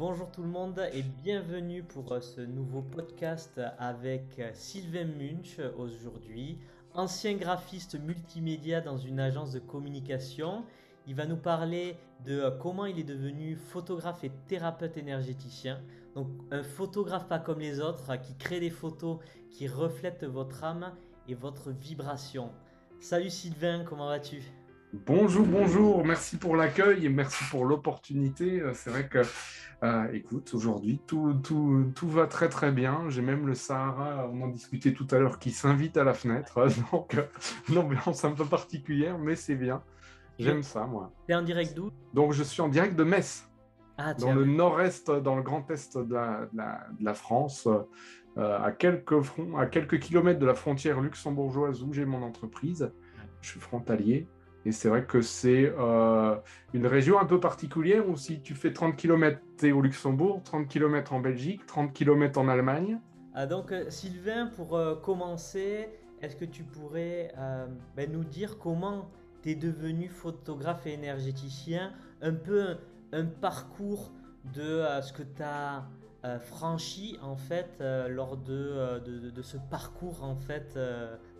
Bonjour tout le monde et bienvenue pour euh, ce nouveau podcast avec euh, Sylvain Munch aujourd'hui, ancien graphiste multimédia dans une agence de communication. Il va nous parler de euh, comment il est devenu photographe et thérapeute énergéticien. Donc un photographe pas comme les autres qui crée des photos qui reflètent votre âme et votre vibration. Salut Sylvain, comment vas-tu? Bonjour, bonjour, merci pour l'accueil et merci pour l'opportunité. Euh, c'est vrai que, euh, écoute, aujourd'hui, tout, tout, tout, va très très bien. J'ai même le Sahara, on en discutait tout à l'heure, qui s'invite à la fenêtre. Donc, euh, une ambiance un peu particulière, mais c'est bien. J'aime ça, moi. es en direct d'où? Donc, je suis en direct de Metz, ah, dans le nord-est, dans le grand est de la, de la, France, à, quelques à quelques kilomètres de la frontière luxembourgeoise où j'ai mon entreprise. Je suis frontalier. Et c'est vrai que c'est euh, une région un peu particulière où si tu fais 30 km, tu es au Luxembourg, 30 km en Belgique, 30 km en Allemagne. Ah, donc euh, Sylvain, pour euh, commencer, est-ce que tu pourrais ben, nous dire comment tu es devenu photographe et énergéticien? Un peu un, parcours de ce que tu as franchi en fait lors de, ce parcours en fait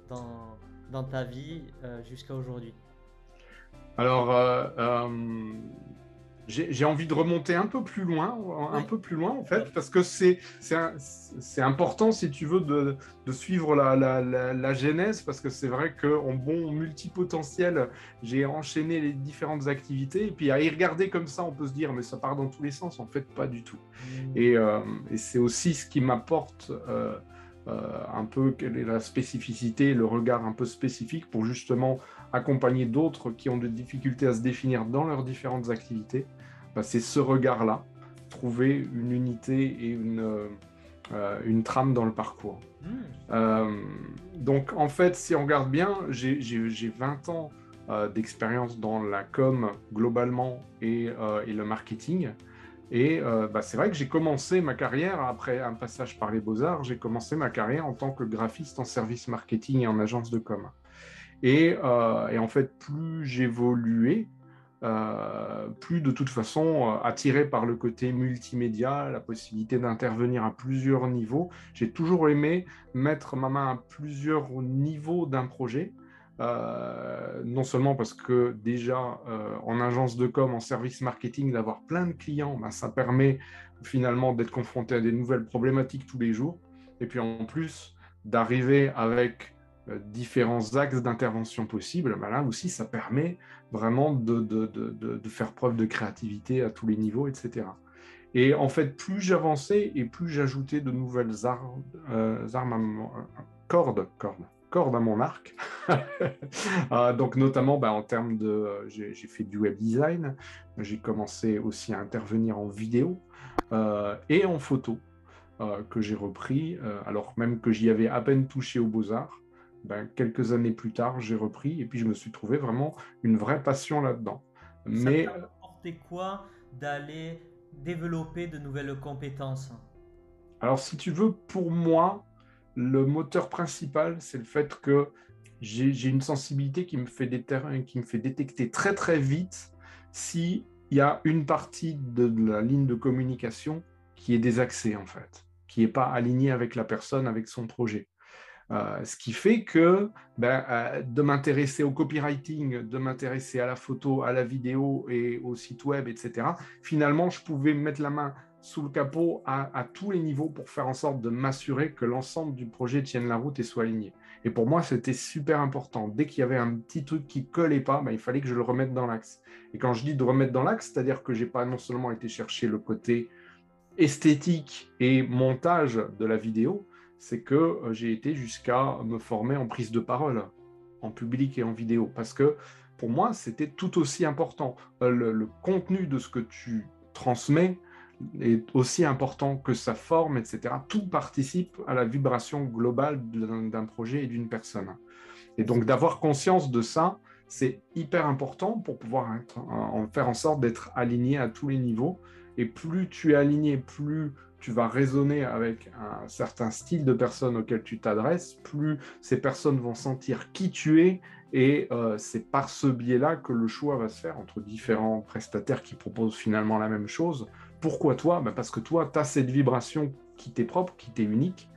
dans ta vie jusqu'à aujourd'hui alors, euh, euh, j'ai envie de remonter un peu plus loin, un peu plus loin en fait, parce que c'est important, si tu veux, de, suivre la, la, genèse, parce que c'est vrai qu'en bon multipotentiel, j'ai enchaîné les différentes activités, et puis à y regarder comme ça, on peut se dire, mais ça part dans tous les sens, en fait, pas du tout. Mmh. Euh, et, c'est aussi ce qui m'apporte un peu quelle est la spécificité, le regard un peu spécifique pour justement accompagner d'autres qui ont des difficultés à se définir dans leurs différentes activités, bah, c'est ce regard-là, trouver une unité et une, euh, une trame dans le parcours. Hmm. Euh, donc en fait, si on regarde bien, j'ai 20 ans euh, d'expérience dans la com globalement et, et le marketing. Et bah, c'est vrai que j'ai commencé ma carrière, après un passage par les beaux-arts, j'ai commencé ma carrière en tant que graphiste en service marketing et en agence de com. Euh, et, en fait, plus j'évoluais, euh, plus de toute façon, euh, attiré par le côté multimédia, la possibilité d'intervenir à plusieurs niveaux, j'ai toujours aimé mettre ma main à plusieurs niveaux d'un projet. Non seulement parce que déjà en agence de com, en service marketing, d'avoir plein de clients, ben, ça permet finalement d'être confronté à des nouvelles problématiques tous les jours. Et puis en plus, d'arriver avec euh, différents axes d'intervention possibles, ben là aussi, ça permet vraiment de, faire preuve de créativité à tous les niveaux, etc. Et en fait, plus j'avançais et plus j'ajoutais de nouvelles armes, euh, armes euh, cordes, cordes, cordes à mon arc. donc notamment ben, en termes de... j'ai fait du web design, j'ai commencé aussi à intervenir en vidéo et en photo. que j'ai repris, alors même que j'y avais à peine touché aux beaux-arts, ben, quelques années plus tard, j'ai repris et puis je me suis trouvé vraiment une vraie passion là-dedans. Mais ça apporté quoi d'aller développer de nouvelles compétences? Alors, si tu veux, pour moi, le moteur principal, c'est le fait que j'ai une sensibilité qui me, fait qui me fait détecter très très vite s'il y a une partie de, la ligne de communication qui est désaxée en fait, qui n'est pas alignée avec la personne, avec son projet. Euh, ce qui fait que ben, euh, de m'intéresser au copywriting, de m'intéresser à la photo, à la vidéo et au site web, etc., finalement, je pouvais mettre la main sous le capot à, tous les niveaux pour faire en sorte de m'assurer que l'ensemble du projet tienne la route et soit aligné. Et pour moi, c'était super important. Dès qu'il y avait un petit truc qui collait pas, ben, il fallait que je le remette dans l'axe. Et quand je dis de remettre dans l'axe, c'est-à-dire que j'ai pas non seulement été chercher le côté esthétique et montage de la vidéo, c'est que euh, j'ai été jusqu'à me former en prise de parole, en public et en vidéo, parce que pour moi, c'était tout aussi important. Euh, le, contenu de ce que tu transmets est aussi important que sa forme, etc. Tout participe à la vibration globale d'un projet et d'une personne. Et donc d'avoir conscience de ça, c'est hyper important pour pouvoir en faire en sorte d'être aligné à tous les niveaux. Et plus tu es aligné, plus tu vas raisonner avec un certain style de personne auquel tu t'adresses, plus ces personnes vont sentir qui tu es et euh, c'est par ce biais-là que le choix va se faire entre différents prestataires qui proposent finalement la même chose Pourquoi toi ben, Parce que toi, tu as cette vibration qui t'est propre, qui t'est unique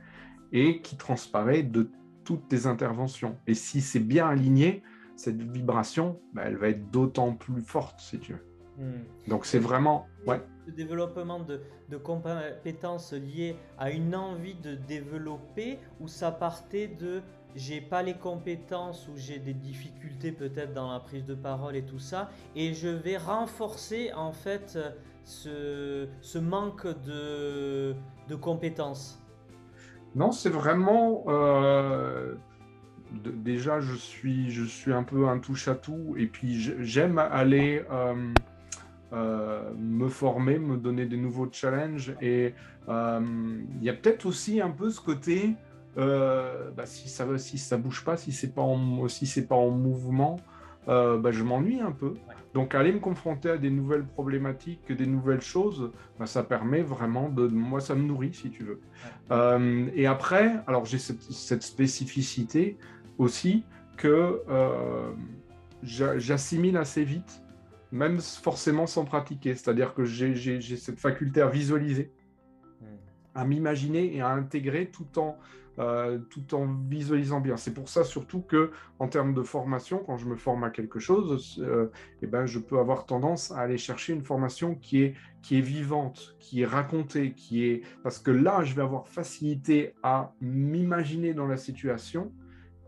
et qui transparaît de toutes tes interventions. Et si c'est bien aligné, cette vibration, ben, elle va être d'autant plus forte, si tu veux. Hmm. Donc c'est vraiment... Ouais. Le développement de, de, compétences liées à une envie de développer ou ça partait de j'ai pas les compétences ou j'ai des difficultés peut-être dans la prise de parole et tout ça et je vais renforcer en fait ce, manque de, de compétences Non, c'est vraiment... Euh, déjà, je suis, je suis un peu un touche-à-tout et puis j'aime aller euh, euh, me former, me donner des nouveaux challenges et il y a peut-être aussi un peu ce côté... Bah, si ça si ça bouge pas, si c'est pas en si c'est pas en mouvement, bah, je m'ennuie un peu. Donc aller me confronter à des nouvelles problématiques, des nouvelles choses, ben, ça permet vraiment de... Moi, ça me nourrit, si tu veux. Euh, et après, alors j'ai cette, spécificité aussi que euh, j'assimile assez vite, même forcément sans pratiquer. C'est-à-dire que j'ai cette faculté à visualiser. À m'imaginer et à intégrer tout en euh, tout en visualisant bien. C'est pour ça surtout que en termes de formation, quand je me forme à quelque chose, euh, eh ben, je peux avoir tendance à aller chercher une formation qui est, qui est vivante, qui est racontée, qui est parce que là, je vais avoir facilité à m'imaginer dans la situation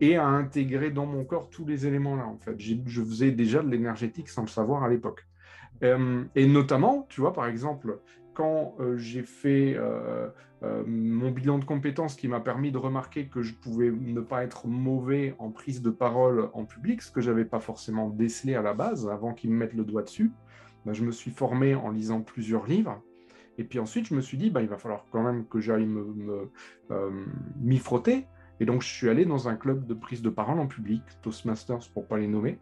et à intégrer dans mon corps tous les éléments là. En fait, je faisais déjà de l'énergétique sans le savoir à l'époque. Euh, et notamment, tu vois, par exemple, quand euh, j'ai fait euh, euh, mon bilan de compétences qui m'a permis de remarquer que je pouvais ne pas être mauvais en prise de parole en public, ce que je n'avais pas forcément décelé à la base avant qu'ils me mettent le doigt dessus, bah, je me suis formé en lisant plusieurs livres. Et puis ensuite, je me suis dit, bah, il va falloir quand même que j'aille m'y frotter. Et donc, je suis allé dans un club de prise de parole en public, Toastmasters pour ne pas les nommer.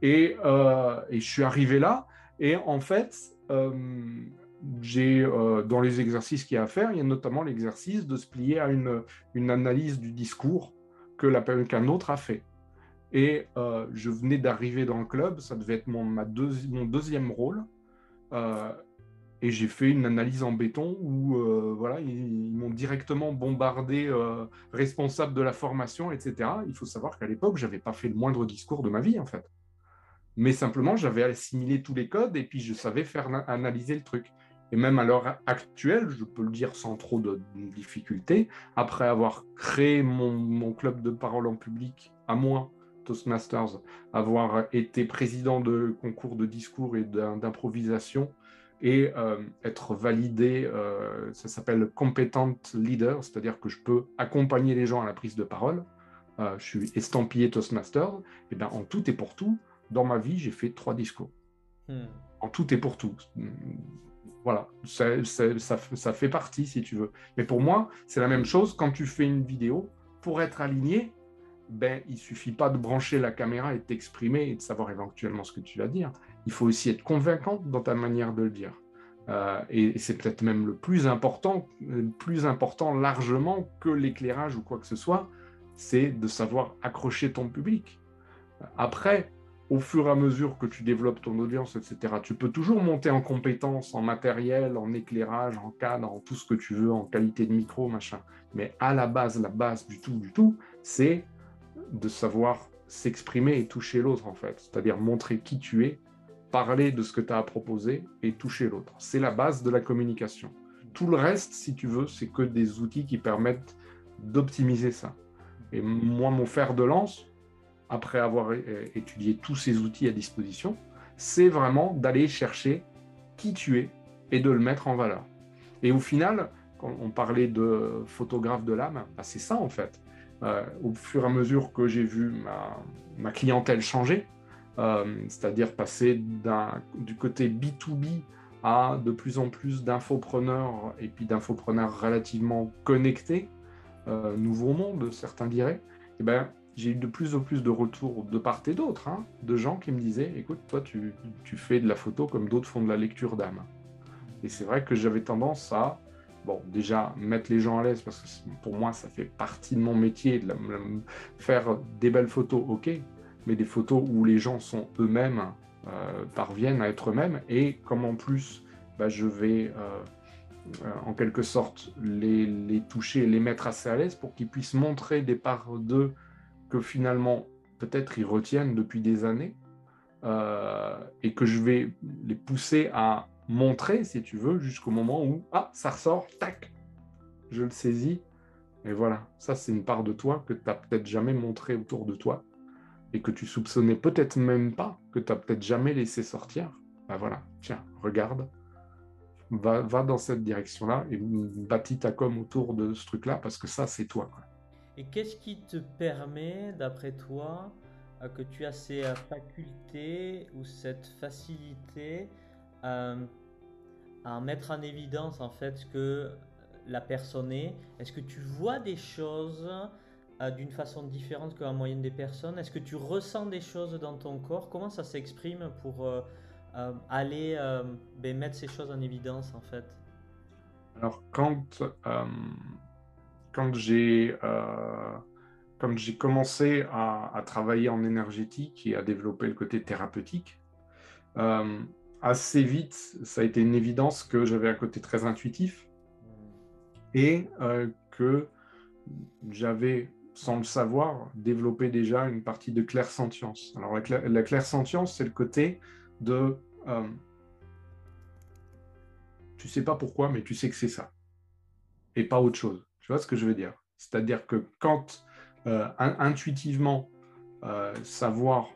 Et, je suis arrivé là. Et en fait, j'ai euh, dans les exercices qu'il y a à faire, il y a notamment l'exercice de se plier à une, une analyse du discours qu'un autre a fait. Et euh, je venais d'arriver dans le club, ça devait être mon, ma mon deuxième rôle. Euh, et j'ai fait une analyse en béton où voilà, ils, m'ont directement bombardé responsable de la formation, etc. Il faut savoir qu'à l'époque, je n'avais pas fait le moindre discours de ma vie, en fait. Mais simplement, j'avais assimilé tous les codes et puis je savais faire analyser le truc. Et même à l'heure actuelle, je peux le dire sans trop de difficulté, après avoir créé mon, club de parole en public à moi, Toastmasters, avoir été président de concours de discours et d'improvisation, et euh, être validé, euh, ça s'appelle competent leader, c'est-à-dire que je peux accompagner les gens à la prise de parole. Euh, je suis estampillé Toastmasters, et bien en tout et pour tout, dans ma vie, j'ai fait trois discours. Hmm. En tout et pour tout voilà, ça, fait partie si tu veux. Mais pour moi, c'est la même chose quand tu fais une vidéo. Pour être aligné, ben, il suffit pas de brancher la caméra et de t'exprimer et de savoir éventuellement ce que tu vas dire. Il faut aussi être convaincant dans ta manière de le dire. Euh, et, c'est peut-être même le plus important, le plus important largement que l'éclairage ou quoi que ce soit, c'est de savoir accrocher ton public. Après, au fur et à mesure que tu développes ton audience, etc., tu peux toujours monter en compétences, en matériel, en éclairage, en cadre, en tout ce que tu veux, en qualité de micro, machin. Mais à la base, la base du tout, du tout, c'est de savoir s'exprimer et toucher l'autre, en fait. C'est-à-dire montrer qui tu es, parler de ce que tu as à proposer et toucher l'autre. C'est la base de la communication. Tout le reste, si tu veux, c'est que des outils qui permettent d'optimiser ça. Et moi, mon fer de lance, après avoir étudié tous ces outils à disposition, c'est vraiment d'aller chercher qui tu es et de le mettre en valeur. Et au final, quand on parlait de photographe de l'âme, bah, c'est ça en fait. Euh, au fur et à mesure que j'ai vu ma, clientèle changer, euh, c'est-à-dire passer du côté B2B à de plus en plus d'infopreneurs et puis d'infopreneurs relativement connectés, euh, nouveau monde, certains diraient, eh ben, j'ai eu de plus en plus de retours de part et d'autre, hein, de gens qui me disaient, écoute, toi, tu, fais de la photo comme d'autres font de la lecture d'âme. Et c'est vrai que j'avais tendance à, bon, déjà, mettre les gens à l'aise, parce que pour moi, ça fait partie de mon métier, de faire des belles photos, ok, mais des photos où les gens sont eux-mêmes, euh, parviennent à être eux-mêmes, et comme en plus, bah, je vais en quelque sorte les, les, toucher, les mettre assez à l'aise pour qu'ils puissent montrer des parts d'eux que finalement peut-être ils retiennent depuis des années et que je vais les pousser à montrer, si tu veux, jusqu'au moment où, ah, ça ressort, tac, je le saisis. Et voilà, ça c'est une part de toi que tu n'as peut-être jamais montré autour de toi et que tu soupçonnais peut-être même pas, que tu n'as peut-être jamais laissé sortir. Ben voilà, tiens, regarde, va, va dans cette direction-là et bâtis ta com autour de ce truc-là parce que ça c'est toi. Et qu'est-ce qui te permet, d'après toi, euh, que tu as ces euh, facultés ou cette facilité euh, à mettre en évidence en fait ce que la personne est? Est-ce que tu vois des choses d'une façon différente que la moyenne des personnes? Est-ce que tu ressens des choses dans ton corps? Comment ça s'exprime pour aller ben, mettre ces choses en évidence en fait? Alors quand, quand j'ai quand j'ai commencé à, travailler en énergétique et à développer le côté thérapeutique, assez vite, ça a été une évidence que j'avais un côté très intuitif et euh, que j'avais, sans le savoir, développé déjà une partie de clairsentience. Alors la, clair la clairsentience, c'est le côté de... Euh, tu sais pas pourquoi, mais tu sais que c'est ça. Et pas autre chose. Tu vois ce que je veux dire? C'est-à-dire que quand euh, intuitivement, savoir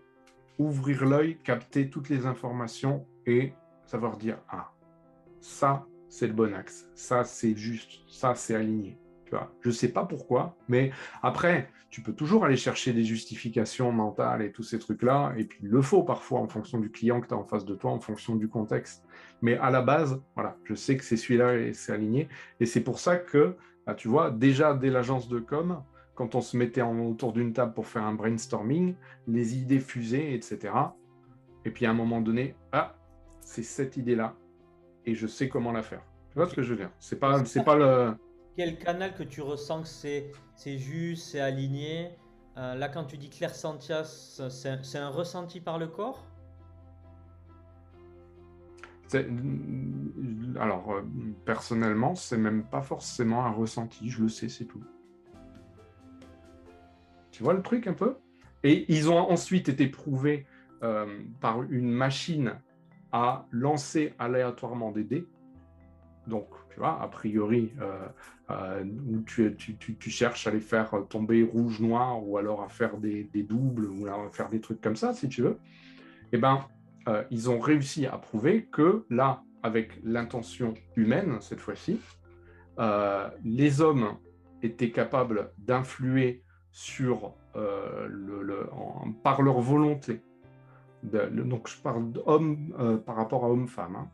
ouvrir l'œil, capter toutes les informations et savoir dire ah ça c'est le bon axe, ça c'est juste, ça c'est aligné. Tu vois, je sais pas pourquoi, mais après tu peux toujours aller chercher des justifications mentales et tous ces trucs-là, et puis il le faut parfois en fonction du client que tu as en face de toi, en fonction du contexte. Mais à la base, voilà, je sais que c'est celui-là et c'est aligné. Et c'est pour ça que, bah, tu vois, déjà dès l'agence de com, quand on se mettait en, autour d'une table pour faire un brainstorming, les idées fusaient, etc. Et puis à un moment donné, ah, c'est cette idée-là et je sais comment la faire. Tu vois ce que je veux dire? C'est pas, c'est pas le. Quel canal que tu ressens que c'est, c'est juste, c'est aligné? Euh, Là, quand tu dis clairsentience, c'est, c'est un ressenti par le corps? Alors, euh, personnellement, c'est même pas forcément un ressenti, je le sais, c'est tout. Tu vois le truc un peu? Et ils ont ensuite été prouvés euh, par une machine à lancer aléatoirement des dés. Donc, tu vois, a priori, euh, euh, tu, tu, cherches à les faire tomber rouge-noir ou alors à faire des, doubles ou à faire des trucs comme ça, si tu veux. Eh bien, ils ont réussi à prouver que là, avec l'intention humaine, cette fois-ci, les hommes étaient capables d'influer sur le, par leur volonté donc je parle d'hommes euh, par rapport à hommes-femmes, hein.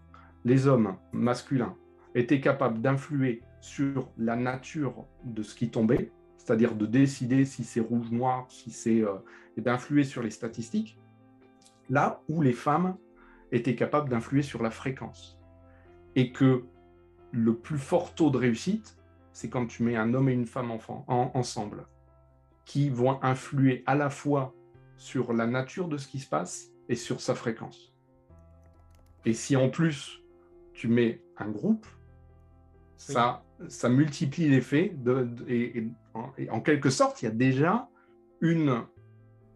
les hommes masculins étaient capables d'influer sur la nature de ce qui tombait, c'est-à-dire de décider si c'est rouge-noir, si c'est euh, et d'influer sur les statistiques, là où les femmes étaient capables d'influer sur la fréquence. Et que le plus fort taux de réussite, c'est quand tu mets un homme et une femme enfant, ensemble, qui vont influer à la fois sur la nature de ce qui se passe et sur sa fréquence. Et si en plus tu mets un groupe, ça, ça multiplie l'effet de, et, en, quelque sorte, il y a déjà une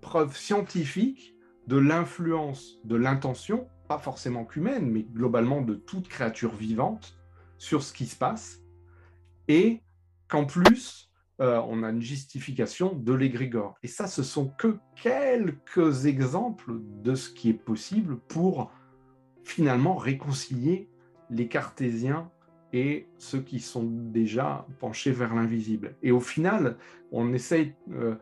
preuve scientifique de l'influence de l'intention, forcément qu'humaine, mais globalement de toute créature vivante sur ce qui se passe, et qu'en plus, euh, on a une justification de l'égrégore. Et ça, ce sont que quelques exemples de ce qui est possible pour finalement réconcilier les cartésiens et ceux qui sont déjà penchés vers l'invisible. Et au final, on essaye, euh,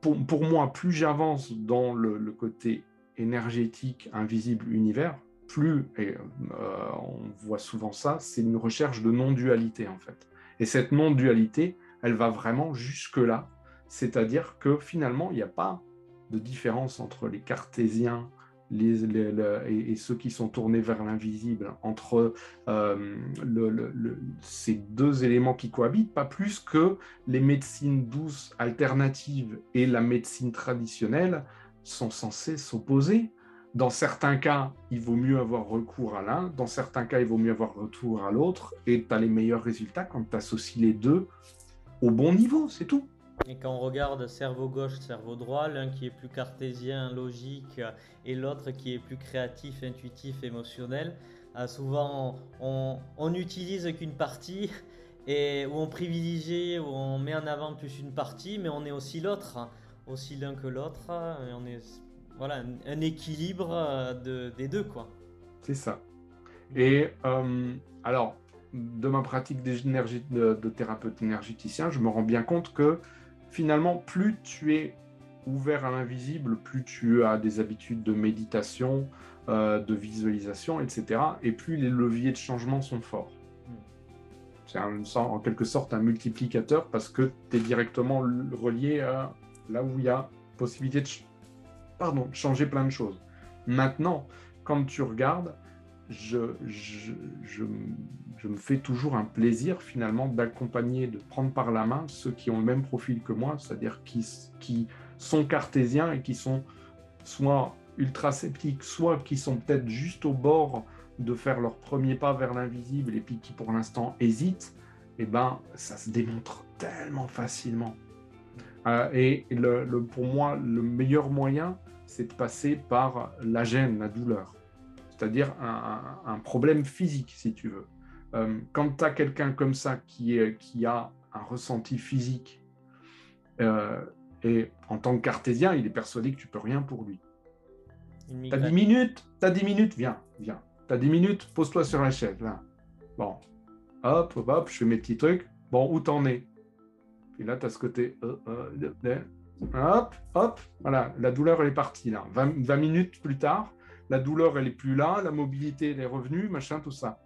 pour, moi, plus j'avance dans le, côté énergétique, invisible, univers, plus, euh, on voit souvent ça, c'est une recherche de non-dualité en fait. Et cette non-dualité, elle va vraiment jusque-là. C'est-à-dire que finalement, il n'y a pas de différence entre les cartésiens et, ceux qui sont tournés vers l'invisible, entre euh, ces deux éléments qui cohabitent, pas plus que les médecines douces alternatives et la médecine traditionnelle sont censées s'opposer. dans certains cas, il vaut mieux avoir recours à l'un, dans certains cas, il vaut mieux avoir recours à l'autre, et tu as les meilleurs résultats quand tu associes les deux au bon niveau, c'est tout. Et quand on regarde cerveau gauche, cerveau droit, l'un qui est plus cartésien, logique, et l'autre qui est plus créatif, intuitif, émotionnel, euh, souvent on, n'utilise qu'une partie et où on privilégie, où on met en avant plus une partie, mais on est aussi l'autre. Aussi l'un que l'autre, et on est voilà un, équilibre euh, de, des deux quoi. C'est ça. Et euh, alors, de ma pratique de, de thérapeute énergéticien, je me rends bien compte que finalement, plus tu es ouvert à l'invisible, plus tu as des habitudes de méditation, euh, de visualisation, etc., et plus les leviers de changement sont forts. C'est en quelque sorte un multiplicateur parce que tu es directement relié à là où il y a possibilité de, pardon, changer plein de choses. Maintenant, quand tu regardes, je, me fais toujours un plaisir finalement d'accompagner, de prendre par la main ceux qui ont le même profil que moi, c'est-à-dire qui, sont cartésiens et qui sont soit ultra sceptiques, soit qui sont peut-être juste au bord de faire leur premier pas vers l'invisible et puis qui pour l'instant hésitent, eh ben ça se démontre tellement facilement. Euh, et le, pour moi, le meilleur moyen, c'est de passer par la gêne, la douleur c'est-à-dire un, problème physique, si tu veux. Euh, quand tu as quelqu'un comme ça qui, est, qui a un ressenti physique, euh, et en tant que cartésien, il est persuadé que tu peux rien pour lui. Tu as 10 minutes, tu as 10 minutes, viens, viens. Tu as 10 minutes, pose-toi sur la chaise, là. Bon, hop, hop, hop, je fais mes petits trucs. Bon, où t'en es? Et là, tu as ce côté. Euh, hop, hop, voilà, la douleur, elle est partie là. 20 minutes plus tard, la douleur, elle est plus là, la mobilité, elle est revenue, machin, tout ça.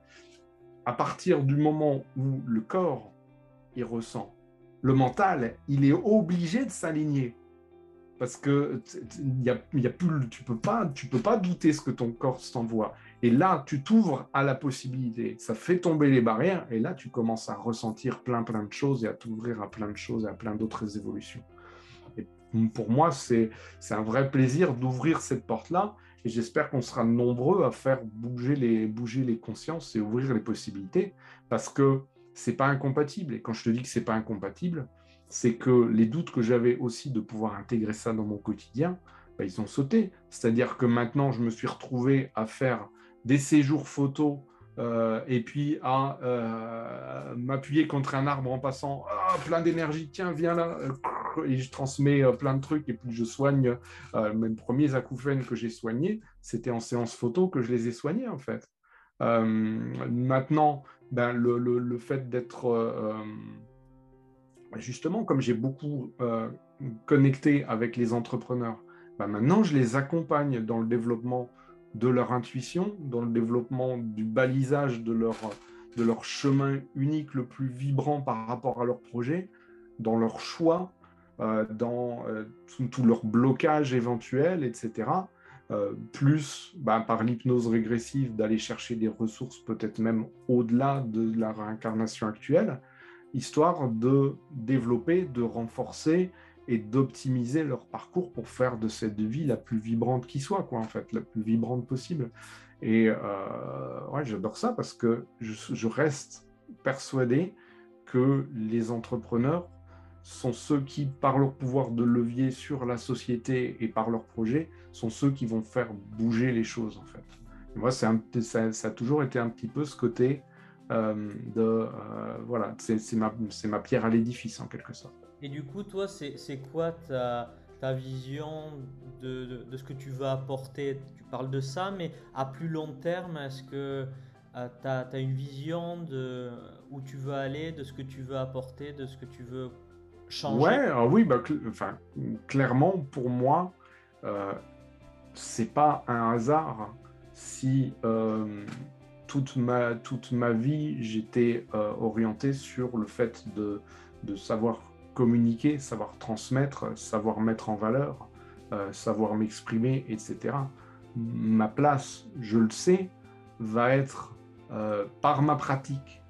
À partir du moment où le corps, il ressent, le mental, il est obligé de s'aligner. Parce que y a, y a plus, tu peux pas, tu peux pas douter ce que ton corps t'envoie. Et là, tu t'ouvres à la possibilité. Ça fait tomber les barrières. Et là, tu commences à ressentir plein, plein de choses et à t'ouvrir à plein de choses et à plein d'autres évolutions. Et pour moi, c'est un vrai plaisir d'ouvrir cette porte-là et j'espère qu'on sera nombreux à faire bouger les, bouger les consciences et ouvrir les possibilités parce que c'est pas incompatible. Et quand je te dis que c'est pas incompatible, c'est que les doutes que j'avais aussi de pouvoir intégrer ça dans mon quotidien, bah, ils ont sauté. C'est-à-dire que maintenant, je me suis retrouvé à faire des séjours photos euh, et puis à euh, m'appuyer contre un arbre en passant, ah, plein d'énergie, tiens, viens là, et je transmets euh, plein de trucs, et puis je soigne. mes premiers acouphènes que j'ai soignés, c'était en séance photo que je les ai soignés, en fait. maintenant, ben, le, le, fait d'être... justement, comme j'ai beaucoup connecté avec les entrepreneurs, ben, maintenant, je les accompagne dans le développement de leur intuition, dans le développement du balisage de leur, de leur chemin unique le plus vibrant par rapport à leur projet, dans leur choix, euh, dans euh, tout, leur blocage éventuel, etc. Euh, plus bah, par l'hypnose régressive d'aller chercher des ressources peut-être même au-delà de la réincarnation actuelle, histoire de développer, de renforcer et d'optimiser leur parcours pour faire de cette vie la plus vibrante qui soit, quoi, en fait, la plus vibrante possible. Et euh, ouais, j'adore ça parce que je, reste persuadé que les entrepreneurs sont ceux qui, par leur pouvoir de levier sur la société et par leur projet, sont ceux qui vont faire bouger les choses, en fait. moi, ça, ça, a toujours été un petit peu ce côté euh, de... Euh, voilà, c'est ma, ma pierre à l'édifice, en quelque sorte. Et du coup, toi, c'est quoi ta, vision de, ce que tu veux apporter? Tu parles de ça, mais à plus long terme, est-ce que euh, tu as, une vision de où tu veux aller, de ce que tu veux apporter, de ce que tu veux changer? Ouais, ah oui, bah, enfin, clairement, pour moi, euh, c'est pas un hasard si euh, toute, ma, toute ma vie, j'étais euh, orienté sur le fait de, de savoir communiquer, savoir transmettre, savoir mettre en valeur, euh, savoir m'exprimer, etc. Ma place, je le sais, va être euh, par ma pratique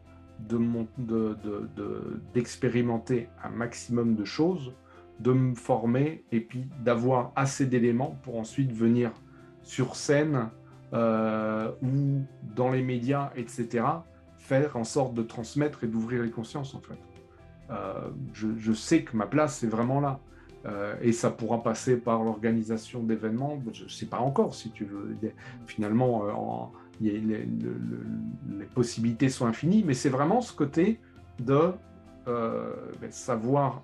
d'expérimenter de, de, un maximum de choses, de me former et puis d'avoir assez d'éléments pour ensuite venir sur scène ou dans les médias, etc., faire en sorte de transmettre et d'ouvrir les consciences, en fait. Je, je, sais que ma place, c'est vraiment là. et ça pourra passer par l'organisation d'événements, je ne sais pas encore si tu veux. Finalement, en, les, possibilités sont infinies, mais c'est vraiment ce côté de euh, ben, savoir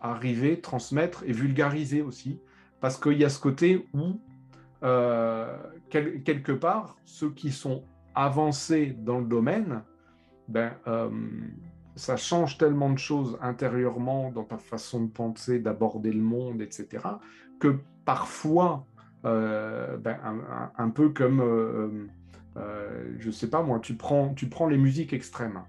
arriver, transmettre et vulgariser aussi, parce qu'il y a ce côté où, euh, quelque part, ceux qui sont avancés dans le domaine, ben, euh, ça change tellement de choses intérieurement dans ta façon de penser, d'aborder le monde, etc., que parfois, ben, un, peu comme euh, je sais pas moi, tu prends, tu prends les musiques extrêmes.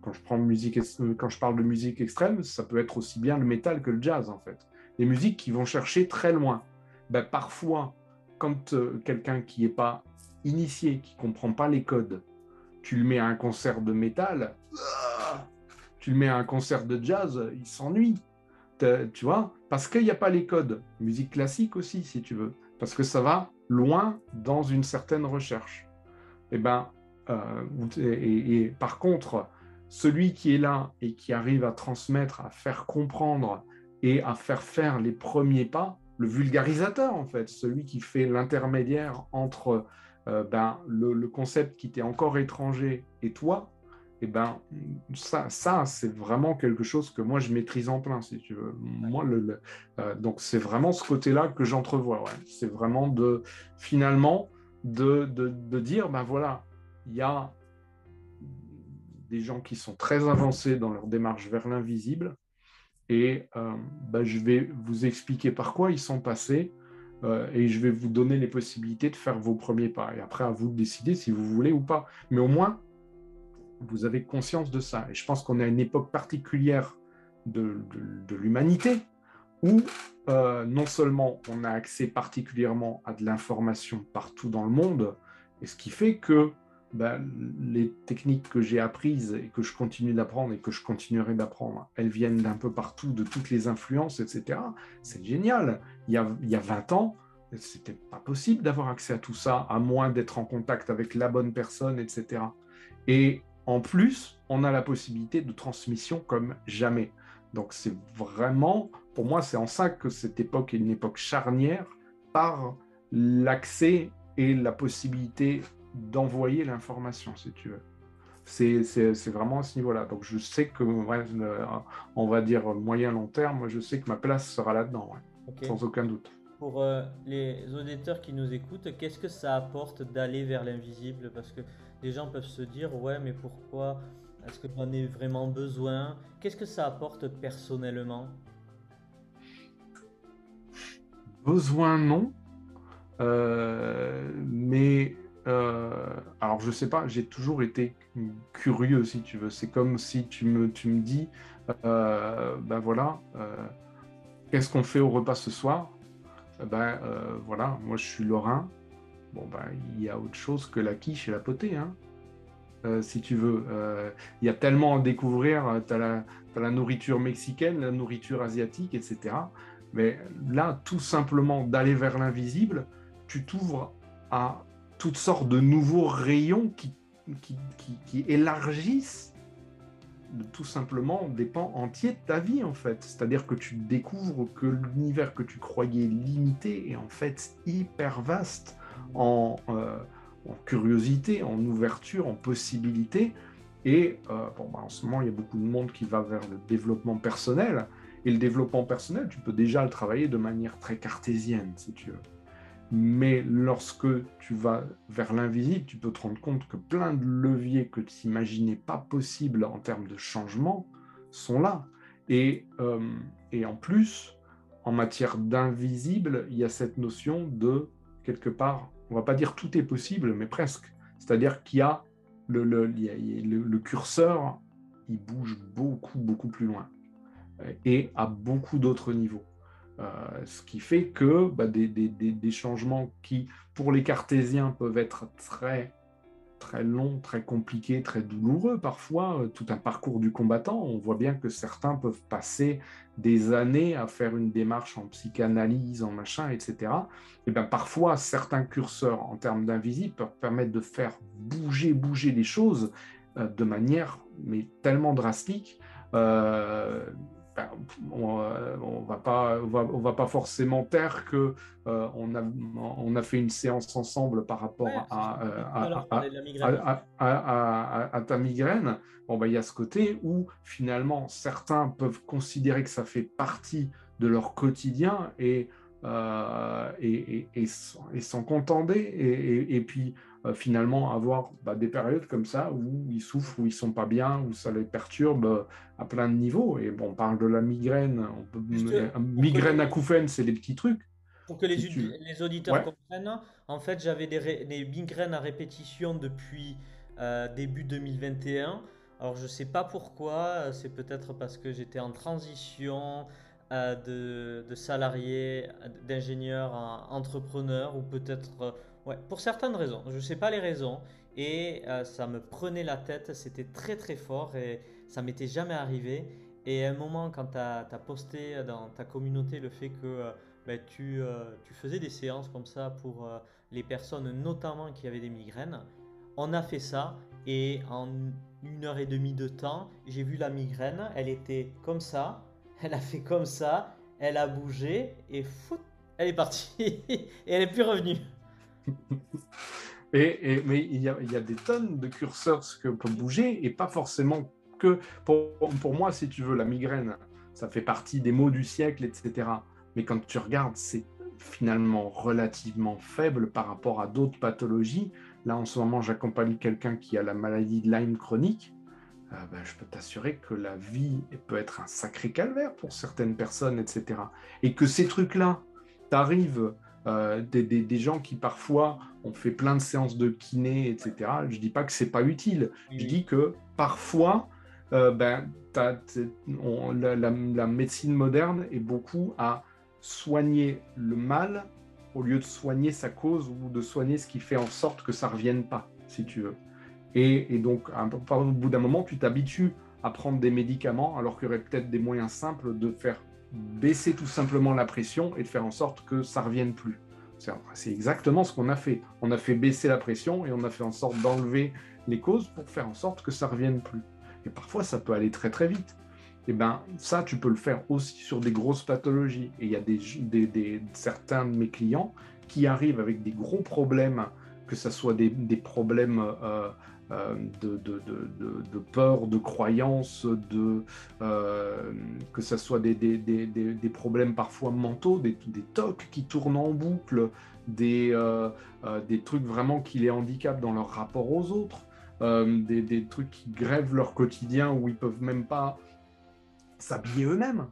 Quand je, prends musique, euh, quand je parle de musique extrême, ça peut être aussi bien le métal que le jazz en fait. Les musiques qui vont chercher très loin. Ben, parfois, quand euh, quelqu'un qui n'est pas initié, qui comprend pas les codes, tu le mets à un concert de métal, tu le mets à un concert de jazz, il s'ennuie. Tu vois Parce qu'il n'y a pas les codes. Musique classique aussi, si tu veux. Parce que ça va loin dans une certaine recherche. Eh ben, euh, et, par contre, celui qui est là et qui arrive à transmettre, à faire comprendre et à faire faire les premiers pas, le vulgarisateur en fait, celui qui fait l'intermédiaire entre euh, ben, le, concept qui t'est encore étranger et toi, et eh ben, ça, ça c'est vraiment quelque chose que moi je maîtrise en plein, si tu veux. Moi, le, euh, donc c'est vraiment ce côté-là que j'entrevois. C'est vraiment de finalement de, de, dire, ben voilà, il y a des gens qui sont très avancés dans leur démarche vers l'invisible, et euh, ben je vais vous expliquer par quoi ils sont passés, euh, et je vais vous donner les possibilités de faire vos premiers pas. Et après, à vous de décider si vous voulez ou pas. Mais au moins, vous avez conscience de ça. Et je pense qu'on est à une époque particulière de, l'humanité où euh, non seulement on a accès particulièrement à de l'information partout dans le monde, et ce qui fait que ben, les techniques que j'ai apprises et que je continue d'apprendre et que je continuerai d'apprendre, elles viennent d'un peu partout, de toutes les influences, etc. C'est génial. Il y, a, il y a 20 ans, c'était pas possible d'avoir accès à tout ça, à moins d'être en contact avec la bonne personne, etc. Et en plus, on a la possibilité de transmission comme jamais. Donc c'est vraiment pour moi, c'est en ça que cette époque est une époque charnière par l'accès et la possibilité d'envoyer l'information, si tu veux. C'est vraiment à ce niveau-là. Donc je sais que, on va dire moyen-long terme, je sais que ma place sera là-dedans, sans aucun doute. Pour euh, les auditeurs qui nous écoutent, qu'est-ce que ça apporte d'aller vers l'invisible? Parce que les gens peuvent se dire, ouais, mais pourquoi Est-ce que j'en ai vraiment besoin? Qu'est-ce que ça apporte personnellement? Besoin, non. Euh, mais, euh, alors je sais pas, j'ai toujours été curieux, si tu veux. C'est comme si tu me, tu me dis, ben voilà, qu'est-ce qu'on fait au repas ce soir? Ben voilà, moi je suis lorrain. Bon, ben il y a autre chose que la quiche et la potée, hein. si tu veux. Il y a tellement à découvrir. Tu as, la nourriture mexicaine, la nourriture asiatique, etc. Mais là, tout simplement d'aller vers l'invisible, tu t'ouvres à toutes sortes de nouveaux rayons qui, qui, élargissent tout simplement des pans de ta vie en fait. C'est-à-dire que tu découvres que l'univers que tu croyais limité est en fait hyper vaste en, euh, curiosité, en ouverture, en possibilité. Et euh, bon, bah, en ce moment, il y a beaucoup de monde qui va vers le développement personnel. Et le développement personnel, tu peux déjà le travailler de manière très cartésienne, si tu veux. Mais lorsque tu vas vers l'invisible, tu peux te rendre compte que plein de leviers que tu n'imaginais pas possibles en termes de changement sont là. Et, euh, et en plus, en matière d'invisible, il y a cette notion de, quelque part, on va pas dire tout est possible, mais presque. C'est-à-dire qu'il y a le, le curseur, il bouge beaucoup, beaucoup plus loin et à beaucoup d'autres niveaux. Euh, ce qui fait que bah, des, changements qui, pour les cartésiens, peuvent être très très très compliqué, très douloureux parfois, euh, tout un parcours du combattant. On voit bien que certains peuvent passer des années à faire une démarche en psychanalyse, en machin, etc. Et bien parfois, certains curseurs en termes d'invisible peuvent permettre de faire bouger, bouger les choses euh, de manière mais tellement drastique. Ben, on, ne va pas, on va, pas forcément taire que euh, on, a, on a fait une séance ensemble par rapport à, à, ta migraine. Bon, ben, il y a ce côté où finalement certains peuvent considérer que ça fait partie de leur quotidien et, euh, et, et, et s'en contenter. Et, puis euh, finalement avoir bah, des périodes comme ça où ils souffrent, où ils sont pas bien, où ça les perturbe euh, à plein de niveaux. Et bon, on parle de la migraine, on peut... migraine acouphène, c'est des petits trucs. Pour que les, les auditeurs comprennent, en fait, j'avais des, des, migraines à répétition depuis euh, début 2021. Alors, je sais pas pourquoi, c'est peut-être parce que j'étais en transition de, de salarié, d'ingénieur à entrepreneur, ou peut-être Ouais, pour certaines raisons. Je ne sais pas les raisons. Et euh, ça me prenait la tête. C'était très très fort et ça m'était jamais arrivé. Et à un moment, quand tu as, posté dans ta communauté le fait que euh, ben, tu, euh, tu, faisais des séances comme ça pour les personnes, notamment qui avaient des migraines, on a fait ça. Et en une heure et demie de temps, j'ai vu la migraine. Elle était comme ça. Elle a fait comme ça. Elle a bougé. Et fout, elle est partie. et elle n'est plus revenue. Et, mais il y, a, des tonnes de curseurs que peut bouger et pas forcément que pour, pour moi, si tu veux, la migraine, ça fait partie des maux du siècle, etc. Mais quand tu regardes, c'est finalement relativement faible par rapport à d'autres pathologies. Là, en ce moment, j'accompagne quelqu'un qui a la maladie de Lyme chronique. Euh, ben, je peux t'assurer que la vie peut être un sacré calvaire pour certaines personnes, etc. Et que ces trucs-là, t'arrives euh, des, gens qui parfois ont fait plein de séances de kiné, etc. Je dis pas que c'est pas utile. Je dis que parfois, euh, ben, la, médecine moderne est beaucoup à soigner le mal au lieu de soigner sa cause ou de soigner ce qui fait en sorte que ça revienne pas, si tu veux. Et, et donc, au bout d'un moment, tu t'habitues à prendre des médicaments alors qu'il y aurait peut-être des moyens simples de faire baisser tout simplement la pression et de faire en sorte que ça revienne plus. C'est exactement ce qu'on a fait. On a fait baisser la pression et on a fait en sorte d'enlever les causes pour faire en sorte que ça revienne plus. Et parfois, ça peut aller très très vite. Et ben ça, tu peux le faire aussi sur des grosses pathologies. Et il y a des, certains de mes clients qui arrivent avec des gros problèmes, que ce soit des, problèmes euh, de, de, peur, de croyance, de, euh, que ce soit des, problèmes parfois mentaux, des, tocs qui tournent en boucle, des, euh, des trucs vraiment qui les handicapent dans leur rapport aux autres, des, des, trucs qui grèvent leur quotidien où ils peuvent même pas s'habiller eux-mêmes.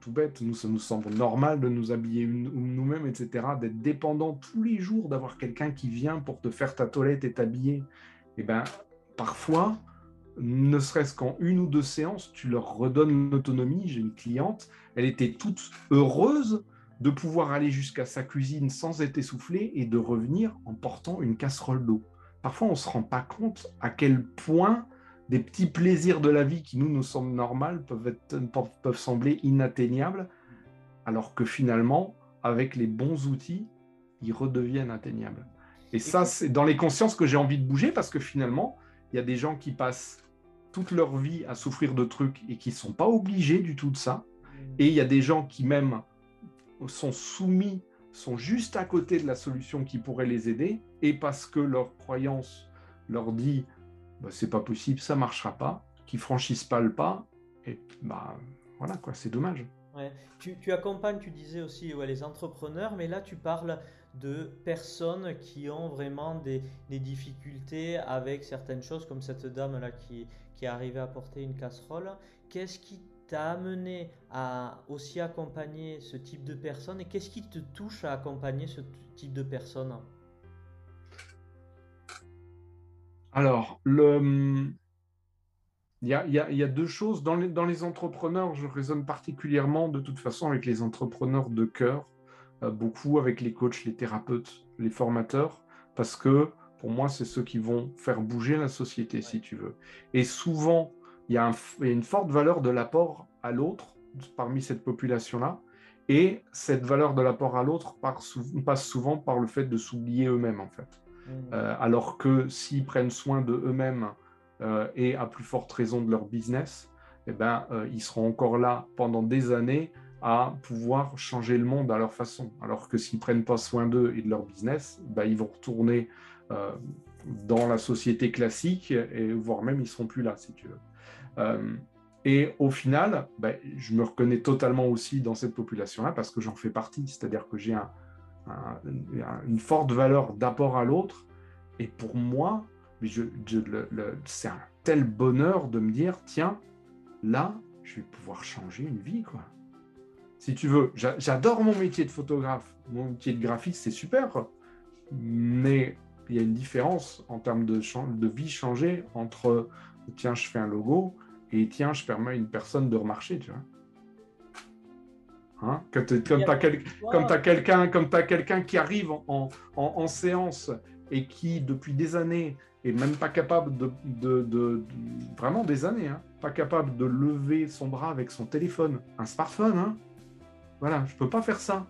Tout bête. Nous, ça nous semble normal de nous habiller nous-mêmes, etc., d'être dépendant tous les jours d'avoir quelqu'un qui vient pour te faire ta toilette et t'habiller et eh ben, parfois, ne serait-ce qu'en une ou deux séances, tu leur redonnes l'autonomie. J'ai une cliente, elle était toute heureuse de pouvoir aller jusqu'à sa cuisine sans être essoufflée et de revenir en portant une casserole d'eau. Parfois, on ne se rend pas compte à quel point des petits plaisirs de la vie qui nous nous semblent normaux peuvent, être, peuvent sembler inatteignables, alors que finalement, avec les bons outils, ils redeviennent atteignables. Et ça, c'est dans les consciences que j'ai envie de bouger parce que finalement, il y a des gens qui passent toute leur vie à souffrir de trucs et qui ne sont pas obligés du tout de ça. Mm. Et il y a des gens qui même sont soumis, sont juste à côté de la solution qui pourrait les aider. Et parce que leur croyance leur dit bah, c'est pas possible, ça marchera pas, qui franchissent pas le pas, et bah voilà quoi, c'est dommage. Tu, accompagnes, tu disais aussi les entrepreneurs, mais là tu parles de personnes qui ont vraiment des, difficultés avec certaines choses, comme cette dame-là qui, qui est arrivée à porter une casserole. Qu'est-ce qui t'a amené à aussi accompagner ce type de personnes et qu'est-ce qui te touche à accompagner ce type de personnes? Alors, le... Il y, a, il, y a, deux choses. Dans les, dans les entrepreneurs, je raisonne particulièrement de toute façon avec les entrepreneurs de cœur euh, beaucoup avec les coachs, les thérapeutes, les formateurs, parce que pour moi, c'est ceux qui vont faire bouger la société, si tu veux. Et souvent, il y, a une forte valeur de l'apport à l'autre parmi cette population-là. Et cette valeur de l'apport à l'autre passe souvent par le fait de s'oublier eux-mêmes, en fait. Mmh. Euh, alors que s'ils prennent soin de eux-mêmes euh, et à plus forte raison de leur business, eh ben, euh, ils seront encore là pendant des années à pouvoir changer le monde à leur façon. Alors que s'ils prennent pas soin d'eux et de leur business, ben, ils vont retourner dans la société classique et voire même ils seront plus là, si tu veux. Et au final, ben, je me reconnais totalement aussi dans cette population-là parce que j'en fais partie. C'est-à-dire que j'ai une forte valeur d'apport à l'autre. Et pour moi, c'est un tel bonheur de me dire, tiens, là, je vais pouvoir changer une vie. quoi. Si tu veux, j'adore mon métier de photographe. Mon métier de graphiste, c'est super. Mais il y a une différence en termes de, de vie changée entre, tiens, je fais un logo et tiens, je permets à une personne de remarcher, tu vois. Hein? Comme tu as, quelqu'un quelqu'un qui arrive en, séance et qui, depuis des années, est même pas capable de, de, vraiment des années, hein, pas capable de lever son bras avec son téléphone, un smartphone, hein. voilà, je peux pas faire ça.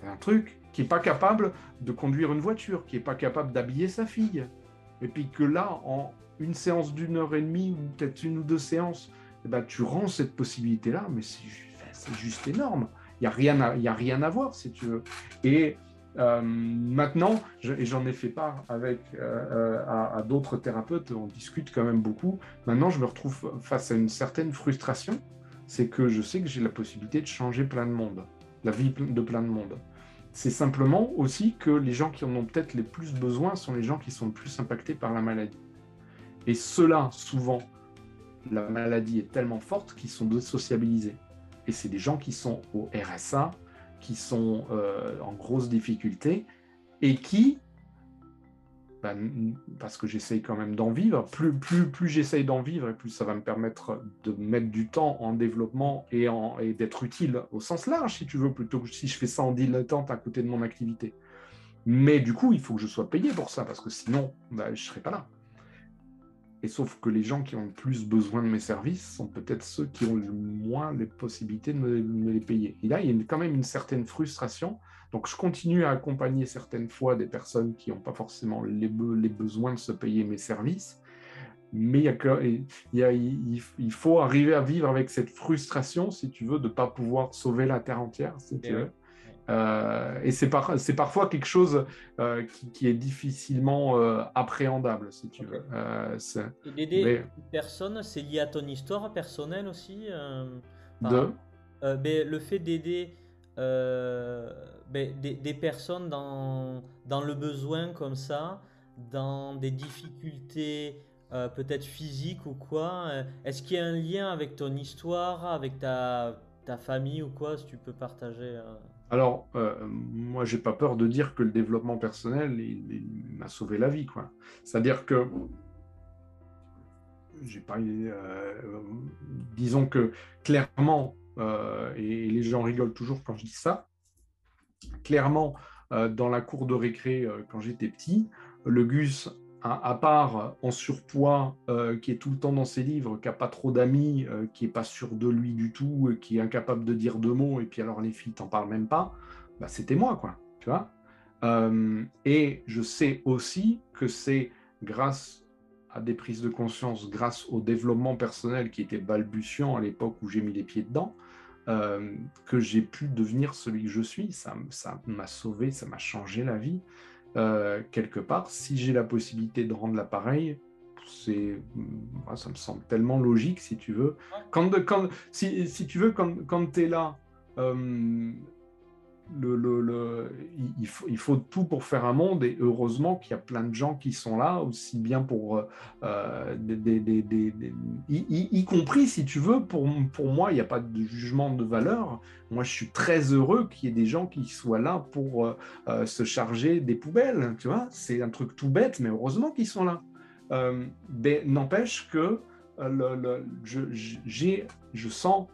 C'est un truc qui est pas capable de conduire une voiture, qui est pas capable d'habiller sa fille, et puis que là, en une séance d'une heure et demie ou peut-être une ou deux séances, eh ben, tu rends cette possibilité-là, mais c'est juste énorme. Il n'y a, rien à, a rien à voir, si tu veux. Et euh, maintenant, et j'en ai fait part avec euh, à, d'autres thérapeutes, on discute quand même beaucoup. Maintenant, je me retrouve face à une certaine frustration, c'est que je sais que j'ai la possibilité de changer plein de monde, la vie de plein de monde. C'est simplement aussi que les gens qui en ont peut-être les plus besoin sont les gens qui sont le plus impactés par la maladie. Et ceux-là, souvent, la maladie est tellement forte qu'ils sont désociabilisés. Et c'est des gens qui sont au RSA, qui sont euh, en grosse difficulté et qui, ben, parce que j'essaye quand même d'en vivre, plus, plus, plus j'essaye d'en vivre et plus ça va me permettre de mettre du temps en développement et, et d'être utile au sens large, si tu veux, plutôt que si je fais ça en dilettante à côté de mon activité. Mais du coup, il faut que je sois payé pour ça, parce que sinon, ben, je ne serais pas là. Et sauf que les gens qui ont le plus besoin de mes services sont peut-être ceux qui ont le moins les possibilités de me, les payer. Et là, il y a quand même une certaine frustration. Donc, je continue à accompagner certaines fois des personnes qui n'ont pas forcément les, les, besoins de se payer mes services. Mais il, y a que, il, y a, il, faut arriver à vivre avec cette frustration, si tu veux, de ne pas pouvoir sauver la Terre entière, si tu veux. Euh, et c'est parfois quelque chose euh, qui, est difficilement euh, appréhendable, si tu veux. D'aider une personne, c'est lié à ton histoire personnelle aussi De ben, Le fait d'aider ben, des, des, personnes dans, dans le besoin comme ça, dans des difficultés peut-être physiques ou quoi, est-ce qu'il y a un lien avec ton histoire, avec ta, ta famille ou quoi, si tu peux partager alors, euh, moi, j'ai pas peur de dire que le développement personnel, il, m'a sauvé la vie. C'est-à-dire que, j'ai pas, euh, disons que clairement, euh, et, les gens rigolent toujours quand je dis ça, clairement, dans la cour de récré, quand j'étais petit, le Gus à, part en surpoids, euh, qui est tout le temps dans ses livres, qui n'a pas trop d'amis, euh, qui n'est pas sûr de lui du tout, qui est incapable de dire deux mots, et puis alors les filles t'en parlent même pas, bah, c'était moi, quoi, tu vois. Euh, et je sais aussi que c'est grâce à des prises de conscience, grâce au développement personnel qui était balbutiant à l'époque où j'ai mis les pieds dedans, que j'ai pu devenir celui que je suis. Ça m'a sauvé, ça m'a changé la vie. Euh, quelque part, si j'ai la possibilité de rendre l'appareil, c'est, ça me semble tellement logique, si tu veux. Quand, quand si, si, tu veux, quand, quand tu es là, euh, il, faut, tout pour faire un monde et heureusement qu'il y a plein de gens qui sont là, aussi bien pour euh, des, des, y, compris si tu veux, pour, pour moi, il n'y a pas de jugement de valeur. Moi, je suis très heureux qu'il y ait des gens qui soient là pour euh, euh, se charger des poubelles. Tu vois, c'est un truc tout bête, mais heureusement qu'ils sont là. N'empêche que je, je sens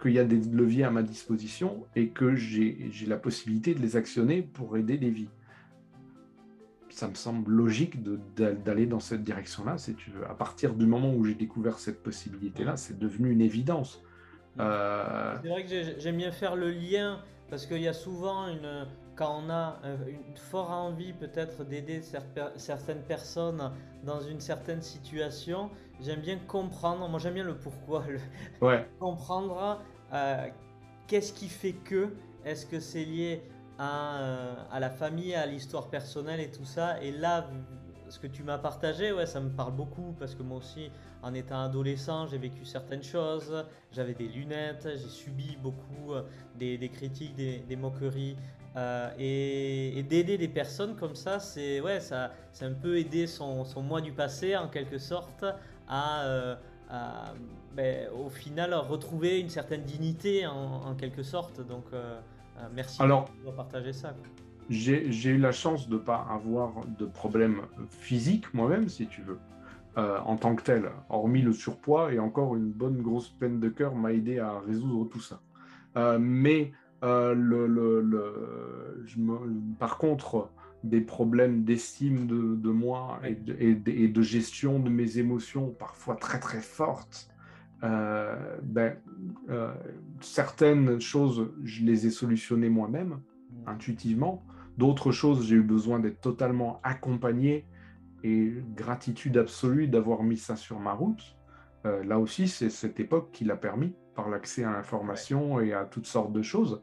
qu'il y a des leviers à ma disposition et que j'ai la possibilité de les actionner pour aider des vies. ça me semble logique d'aller dans cette direction-là, si tu veux. À partir du moment où j'ai découvert cette possibilité-là, c'est devenu une évidence. Euh, c'est vrai que j'aime bien faire le lien parce qu'il y a souvent une, quand on a une forte envie peut-être d'aider certaines personnes dans une certaine situation, j'aime bien comprendre, moi j'aime bien le pourquoi, ouais. comprendre euh, qu'est-ce qui fait que, est-ce que c'est lié à, euh, à, la famille, à l'histoire personnelle et tout ça, et là, ce que tu m'as partagé, ouais, ça me parle beaucoup parce que moi aussi, en étant adolescent, j'ai vécu certaines choses. J'avais des lunettes, j'ai subi beaucoup euh, des, critiques, des, moqueries. Euh, et, d'aider des personnes comme ça, c'est ouais, ça, c'est un peu aider son, son, moi du passé en quelque sorte à, euh, ben, au final retrouver une certaine dignité en, quelque sorte. Donc merci Alors, de partager ça. J'ai eu la chance de ne pas avoir de problème physique moi-même, si tu veux. Euh, en tant que tel, hormis le surpoids, et encore une bonne grosse peine de cœur m'a aidé à résoudre tout ça. Euh, mais euh, le, par contre, des problèmes d'estime de, moi et de, gestion de mes émotions, parfois très très fortes, ben, certaines choses, je les ai solutionnées moi-même, intuitivement. D'autres choses, j'ai eu besoin d'être totalement accompagné et gratitude absolue d'avoir mis ça sur ma route. Euh, là aussi, c'est cette époque qui l'a permis par l'accès à l'information et à toutes sortes de choses.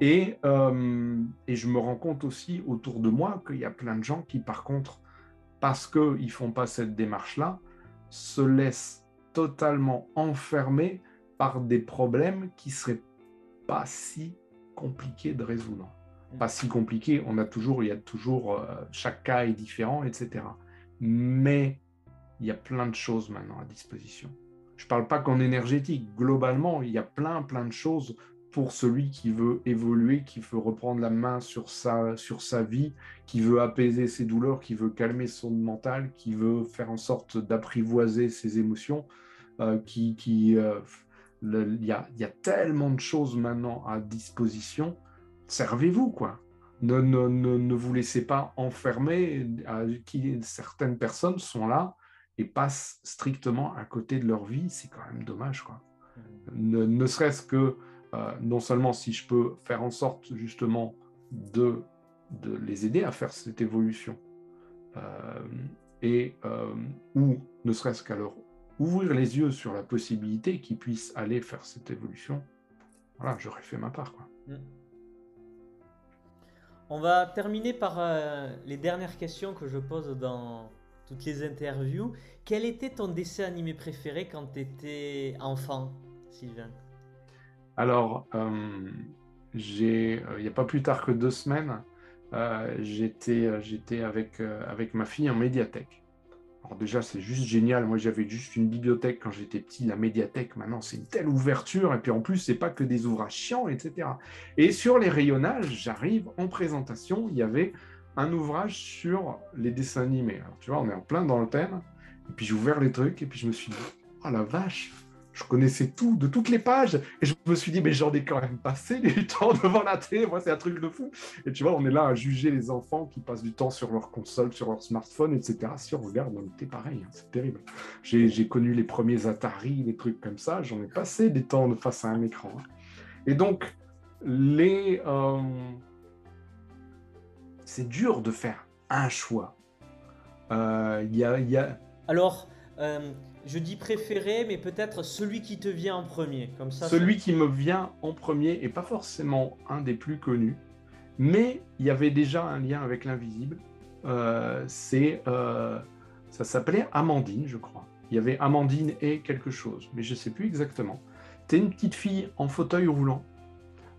Et, euh, et, je me rends compte aussi autour de moi qu'il y a plein de gens qui, par contre, parce qu'ils ne font pas cette démarche-là, se laissent totalement enfermer par des problèmes qui ne seraient pas si compliqués de résoudre. Mmh. Pas si compliqués, on a toujours, il y a toujours, euh, chaque cas est différent, etc mais il y a plein de choses maintenant à disposition. Je ne parle pas qu'en énergétique, globalement, il y a plein, plein de choses pour celui qui veut évoluer, qui veut reprendre la main sur sa, sur sa vie, qui veut apaiser ses douleurs, qui veut calmer son mental, qui veut faire en sorte d'apprivoiser ses émotions, euh, qui, qui euh, il, y a, il y a tellement de choses maintenant à disposition. Servez-vous, quoi ne, ne, ne, vous laissez pas enfermer. qui, certaines personnes sont là et passent strictement à côté de leur vie. C'est quand même dommage. Quoi. Mmh. Ne, serait-ce que, non seulement si je peux faire en sorte justement de, les aider à faire cette évolution, euh, et, euh, ou ne serait-ce qu'à leur ouvrir les yeux sur la possibilité qu'ils puissent aller faire cette évolution, voilà, j'aurais fait ma part. Mmh. On va terminer par euh, les dernières questions que je pose dans toutes les interviews. Quel était ton dessin animé préféré quand tu étais enfant, Sylvain? Alors, euh, euh, il n'y a pas plus tard que deux semaines, j'étais, j'étais avec, avec ma fille en médiathèque. Alors déjà, c'est juste génial. Moi, j'avais juste une bibliothèque quand j'étais petit. La médiathèque, maintenant, c'est une telle ouverture. Et puis en plus, c'est pas que des ouvrages chiants, etc. Et sur les rayonnages, j'arrive en présentation. Il y avait un ouvrage sur les dessins animés. tu vois, on est en plein dans le thème. Et puis j'ai ouvert les trucs et puis je me suis dit, oh la vache, je connaissais tout, de toutes les pages. Et je me suis dit, mais j'en ai quand même passé du temps devant la télé. Moi, c'est un truc de fou. Et tu vois, on est là à juger les enfants qui passent du temps sur leur console, sur leur smartphone, etc. Si on regarde, on était pareil. Hein, c'est terrible. J'ai connu les premiers Atari, les trucs comme ça. J'en ai passé des temps face à un écran. Hein. Et donc, les. Euh, c'est dur de faire un choix. Euh, il y a. Alors. Euh, je dis préféré, mais peut-être celui qui te vient en premier. Comme ça, celui qui me vient en premier et pas forcément un des plus connus, mais il y avait déjà un lien avec l'invisible. Euh, c'est, euh, ça s'appelait Amandine, je crois. Il y avait Amandine et quelque chose, mais je ne sais plus exactement. Tu es une petite fille en fauteuil roulant.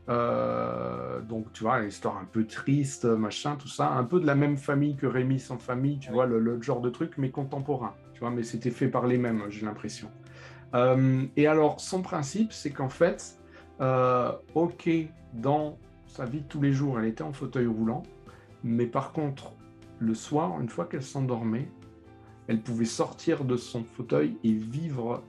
Euh, donc, tu vois, l'histoire un peu triste, machin, tout ça, un peu de la même famille que Rémi sans famille, tu vois, le, genre de truc, mais contemporain tu vois, mais c'était fait par les mêmes, j'ai l'impression. Euh, et alors, son principe, c'est qu'en fait, euh, ok, dans sa vie de tous les jours, elle était en fauteuil roulant, mais par contre, le soir, une fois qu'elle s'endormait, elle pouvait sortir de son fauteuil et vivre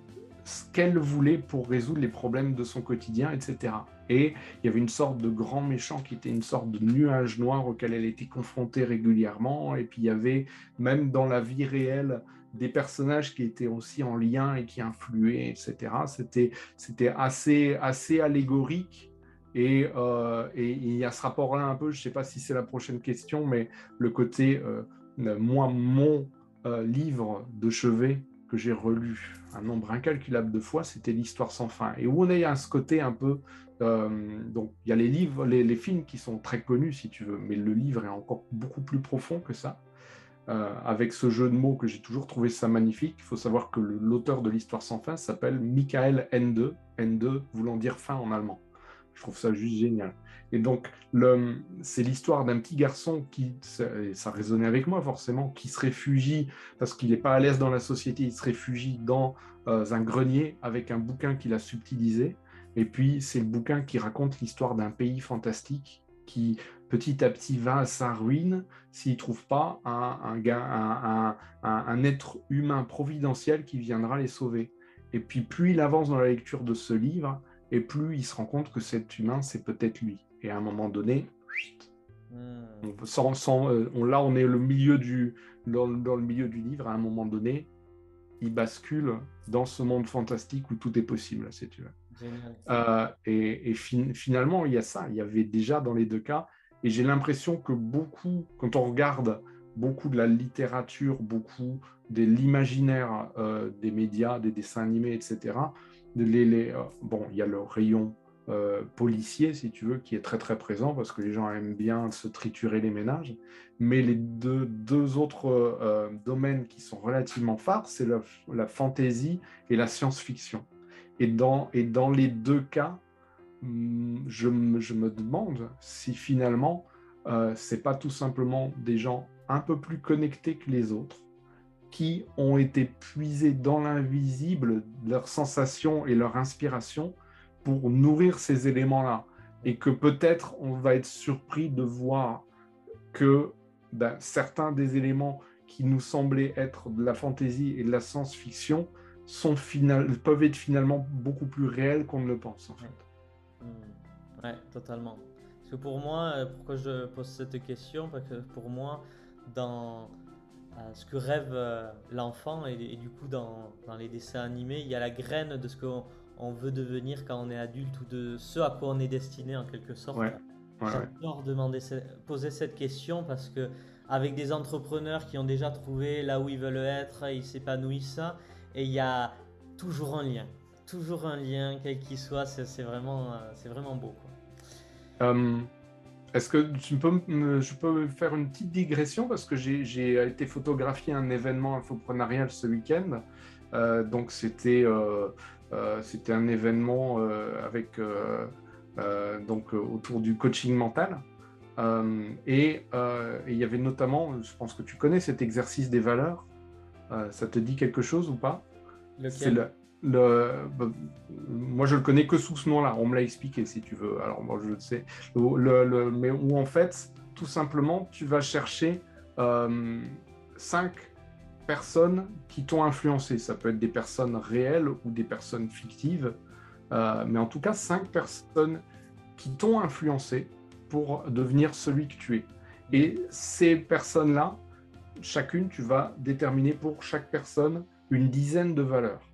ce qu'elle voulait pour résoudre les problèmes de son quotidien, etc. Et il y avait une sorte de grand méchant qui était une sorte de nuage noir auquel elle était confrontée régulièrement. Et puis il y avait même dans la vie réelle des personnages qui étaient aussi en lien et qui influaient, etc. C'était, assez, assez allégorique. Et, euh, et, il y a ce rapport-là un peu, je ne sais pas si c'est la prochaine question, mais le côté, euh, moi, mon euh, livre de chevet que j'ai relu un nombre incalculable de fois, c'était l'histoire sans fin. Et où on est ce côté un peu donc, il y a les livres, les, films qui sont très connus, si tu veux, mais le livre est encore beaucoup plus profond que ça. Euh, avec ce jeu de mots que j'ai toujours trouvé ça magnifique. Il faut savoir que l'auteur de l'histoire sans fin s'appelle Michael Ende, Ende voulant dire fin en allemand. Je trouve ça juste génial. Et donc, c'est l'histoire d'un petit garçon qui, ça résonnait avec moi forcément, qui se réfugie parce qu'il n'est pas à l'aise dans la société, il se réfugie dans euh, un grenier avec un bouquin qu'il a subtilisé. Et puis, c'est le bouquin qui raconte l'histoire d'un pays fantastique qui, petit à petit, va à sa ruine s'il ne trouve pas un, un, un, être humain providentiel qui viendra les sauver. Et puis, plus il avance dans la lecture de ce livre, et plus il se rend compte que cet humain, c'est peut-être lui. Et à un moment donné, hmm. sans, sans, euh, on, là, on est le milieu du, dans, dans, le milieu du livre. À un moment donné, il bascule dans ce monde fantastique où tout est possible, si tu veux. Euh, et, finalement, il y a ça. Il y avait déjà dans les deux cas. Et j'ai l'impression que beaucoup, quand on regarde beaucoup de la littérature, beaucoup de l'imaginaire euh, des médias, des dessins animés, etc., euh, bon, il y a le rayon policier, si tu veux, qui est très très présent parce que les gens aiment bien se triturer les ménages. Mais les deux, autres domaines qui sont relativement phares, c'est la, la fantaisie et la science-fiction. Et dans, et dans les deux cas, je, je me demande si finalement, euh, c'est pas tout simplement des gens un peu plus connectés que les autres qui ont été puisés dans l'invisible leurs sensations et leur inspiration pour nourrir ces éléments-là. Et que peut-être on va être surpris de voir que ben, certains des éléments qui nous semblaient être de la fantaisie et de la science-fiction peuvent être finalement beaucoup plus réels qu'on ne le pense en fait. Hmm. Ouais, totalement. Parce que pour moi, euh, pourquoi je pose cette question? Parce que pour moi, dans euh, ce que rêve euh, l'enfant et, du coup dans, dans, les dessins animés, il y a la graine de ce qu'on on veut devenir quand on est adulte ou de ce à quoi on est destiné en quelque sorte. Ouais. J'adore demander, poser cette question parce que avec des entrepreneurs qui ont déjà trouvé là où ils veulent être, ils s'épanouissent et il y a toujours un lien. Toujours un lien, quel qu'il soit, c'est vraiment, euh, c'est vraiment beau. Euh, est-ce que tu peux, je peux faire une petite digression? Parce que j'ai été photographier un événement infoprenarial ce week-end. Euh, donc c'était c'était un événement avec donc autour du coaching mental. et il y avait notamment, je pense que tu connais cet exercice des valeurs. Ça te dit quelque chose ou pas? C'est le, bah, moi, je le connais que sous ce nom-là. On me l'a expliqué, si tu veux. Alors, moi, je le sais. Mais où, en fait, tout simplement, tu vas chercher euh, cinq personnes qui t'ont influencé. Ça peut être des personnes réelles ou des personnes fictives. Euh, mais en tout cas, cinq personnes qui t'ont influencé pour devenir celui que tu es. Et ces personnes-là, chacune, tu vas déterminer pour chaque personne une dizaine de valeurs.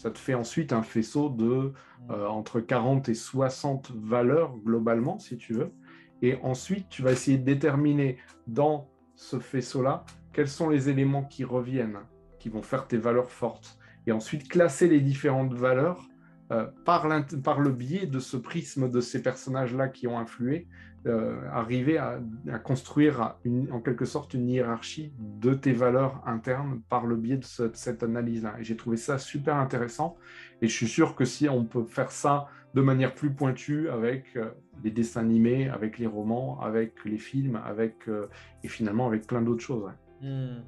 Ça te fait ensuite un faisceau de euh, entre 40 et 60 valeurs globalement, si tu veux. Et ensuite, tu vas essayer de déterminer dans ce faisceau-là quels sont les éléments qui reviennent, qui vont faire tes valeurs fortes. Et ensuite, classer les différentes valeurs euh, par, par, le biais de ce prisme de ces personnages-là qui ont influé euh, arriver à, construire en quelque sorte une hiérarchie de tes valeurs internes par le biais de, cette analyse-là. Et j'ai trouvé ça super intéressant. Et je suis sûr que si on peut faire ça de manière plus pointue avec euh, les dessins animés, avec les romans, avec les films, avec, euh, et finalement avec plein d'autres choses. Hmm.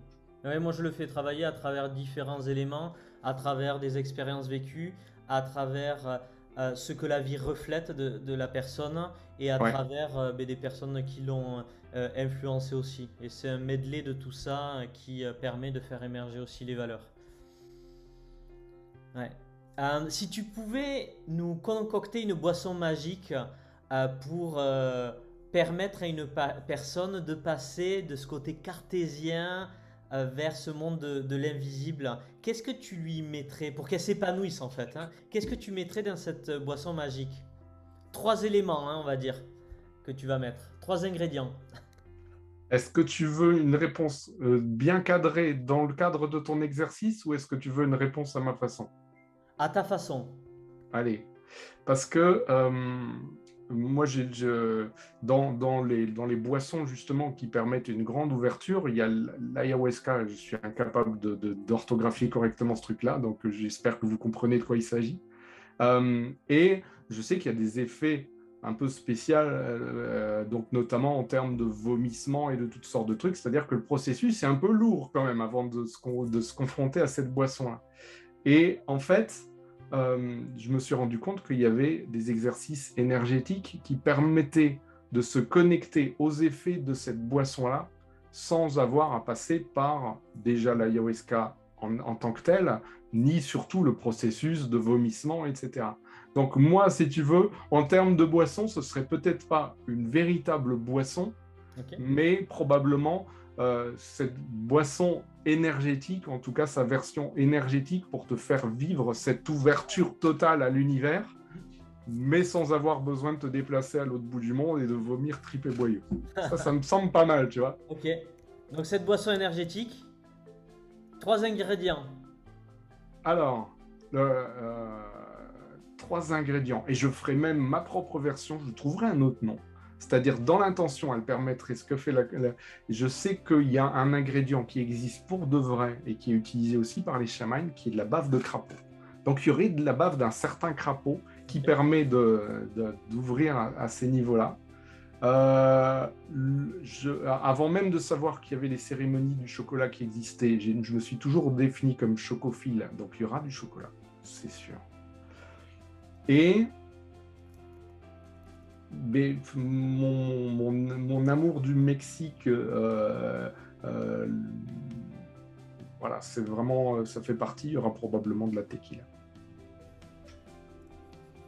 moi, je le fais travailler à travers différents éléments, à travers des expériences vécues, à travers euh, ce que la vie reflète de, la personne et à travers euh, ben, des personnes qui l'ont euh, influencé aussi. Et c'est un medley de tout ça qui permet de faire émerger aussi les valeurs. Ouais. Si tu pouvais nous concocter une boisson magique pour permettre à une personne de passer de ce côté cartésien vers ce monde de, l'invisible, qu'est-ce que tu lui mettrais pour qu'elle s'épanouisse en fait hein? Qu'est-ce que tu mettrais dans cette boisson magique? Trois éléments, hein, on va dire, que tu vas mettre. Trois ingrédients. Est-ce que tu veux une réponse bien cadrée dans le cadre de ton exercice ou est-ce que tu veux une réponse à ma façon? À ta façon. Allez, parce que euh, moi, dans, les, boissons justement qui permettent une grande ouverture, il y a l'ayahuasca. Je suis incapable d'orthographier correctement ce truc-là, donc j'espère que vous comprenez de quoi il s'agit. Euh, et je sais qu'il y a des effets un peu spéciaux, euh, donc notamment en termes de vomissement et de toutes sortes de trucs. C'est-à-dire que le processus est un peu lourd quand même avant de se confronter à cette boisson-là. Et en fait, euh, je me suis rendu compte qu'il y avait des exercices énergétiques qui permettaient de se connecter aux effets de cette boisson-là sans avoir à passer par déjà l'ayahuasca en, en tant que tel, ni surtout le processus de vomissement, etc. Donc moi, si tu veux, en termes de boisson, ce serait peut-être pas une véritable boisson, mais probablement euh, cette boisson énergétique, en tout cas sa version énergétique pour te faire vivre cette ouverture totale à l'univers, mais sans avoir besoin de te déplacer à l'autre bout du monde et de vomir tripé boyau. Ça, ça me semble pas mal, tu vois. Ok. Donc cette boisson énergétique, trois ingrédients. Alors, euh, trois ingrédients. Et je ferai même ma propre version, je trouverai un autre nom. C'est-à-dire, dans l'intention, elle permettrait ce que fait la, Je sais qu'il y a un ingrédient qui existe pour de vrai et qui est utilisé aussi par les chamans, qui est de la bave de crapaud. Donc, il y aurait de la bave d'un certain crapaud qui permet d'ouvrir à, ces niveaux-là. Euh, avant même de savoir qu'il y avait les cérémonies du chocolat qui existaient, je me suis toujours défini comme chocophile. Donc, il y aura du chocolat, c'est sûr. Et mon, amour du Mexique, euh, euh, voilà, c'est vraiment, ça fait partie. Il y aura probablement de la tequila.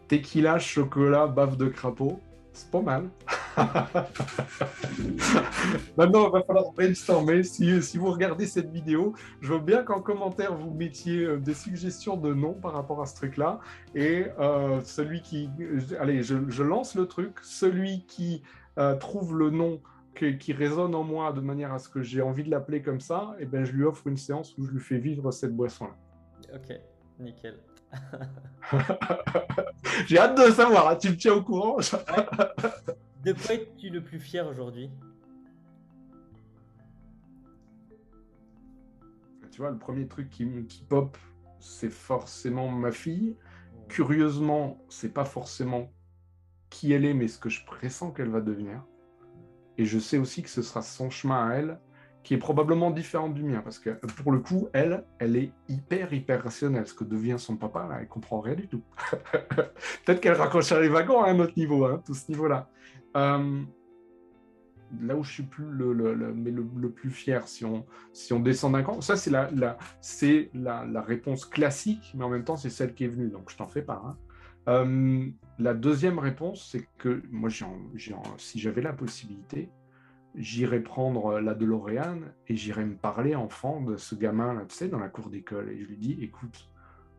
Tequila, chocolat, bave de crapaud, c'est pas mal. Maintenant, il va falloir brainstormer. Si, si vous regardez cette vidéo, je veux bien qu'en commentaire, vous mettiez euh, des suggestions de noms par rapport à ce truc-là. Et euh, celui qui... Allez, je, lance le truc. Celui qui euh, trouve le nom qui, résonne en moi de manière à ce que j'ai envie de l'appeler comme ça, et eh ben, je lui offre une séance où je lui fais vivre cette boisson-là. Ok, nickel. j'ai hâte de savoir, hein. tu me tiens au courant De quoi es-tu le plus fier aujourd'hui? Tu vois, le premier truc qui, qui pop, c'est forcément ma fille. Curieusement, c'est pas forcément qui elle est, mais ce que je pressens qu'elle va devenir. Et je sais aussi que ce sera son chemin à elle, qui est probablement différent du mien, parce que pour le coup, elle, elle est hyper, hyper rationnelle. Ce que devient son papa, là, elle comprend rien du tout. Peut-être qu'elle raccrochera les wagons à un autre niveau, hein, tout ce niveau-là. Euh, là où je suis plus le, plus fier, si on, descend d'un camp, ça c'est la, réponse classique, mais en même temps c'est celle qui est venue, donc je t'en fais pas. Hein. Euh, la deuxième réponse, c'est que moi, si j'avais la possibilité, j'irais prendre la DeLorean et j'irais me parler enfant de ce gamin, là, tu sais, dans la cour d'école, et je lui dis, écoute,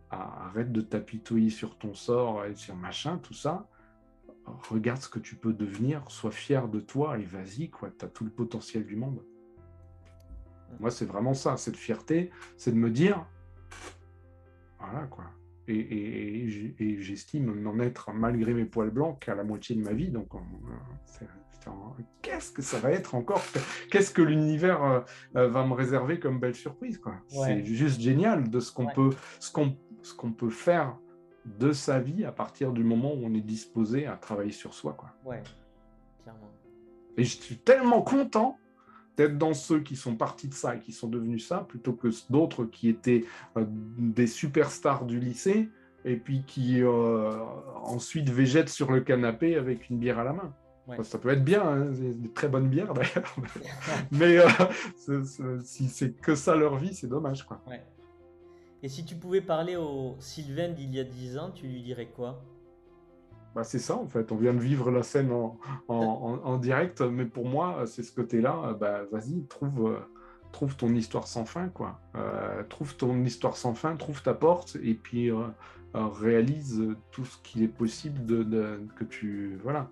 arrête de t'apitoyer sur ton sort et sur machin, tout ça regarde ce que tu peux devenir, sois fier de toi et vas-y, quoi, tu as tout le potentiel du monde. Moi, c'est vraiment ça, cette fierté, c'est de me dire, voilà, quoi. Et, j'estime n'en être, malgré mes poils blancs, qu'à la moitié de ma vie. Donc, qu'est-ce que ça va être encore? Qu'est-ce que l'univers euh, euh, va me réserver comme belle surprise quoi? C'est juste génial de ce qu'on peut, ce qu'on, ce qu'on peut faire de sa vie à partir du moment où on est disposé à travailler sur soi. Quoi. Ouais, clairement. Et je suis tellement content d'être dans ceux qui sont partis de ça et qui sont devenus ça, plutôt que d'autres qui étaient euh, des superstars du lycée et puis qui euh, ensuite végètent sur le canapé avec une bière à la main. ça peut être bien, hein, des très bonnes bières d'ailleurs, mais euh, si c'est que ça leur vie, c'est dommage. Quoi. Ouais. Et si tu pouvais parler au Sylvain d'il y a 10 ans, tu lui dirais quoi? Bah, c'est ça en fait, on vient de vivre la scène en, en, direct, mais pour moi, c'est ce côté-là, bah, vas-y, trouve, euh, trouve ton histoire sans fin, quoi. Euh, trouve ton histoire sans fin, trouve ta porte, et puis euh, réalise tout ce qu'il est possible de, que tu... Voilà.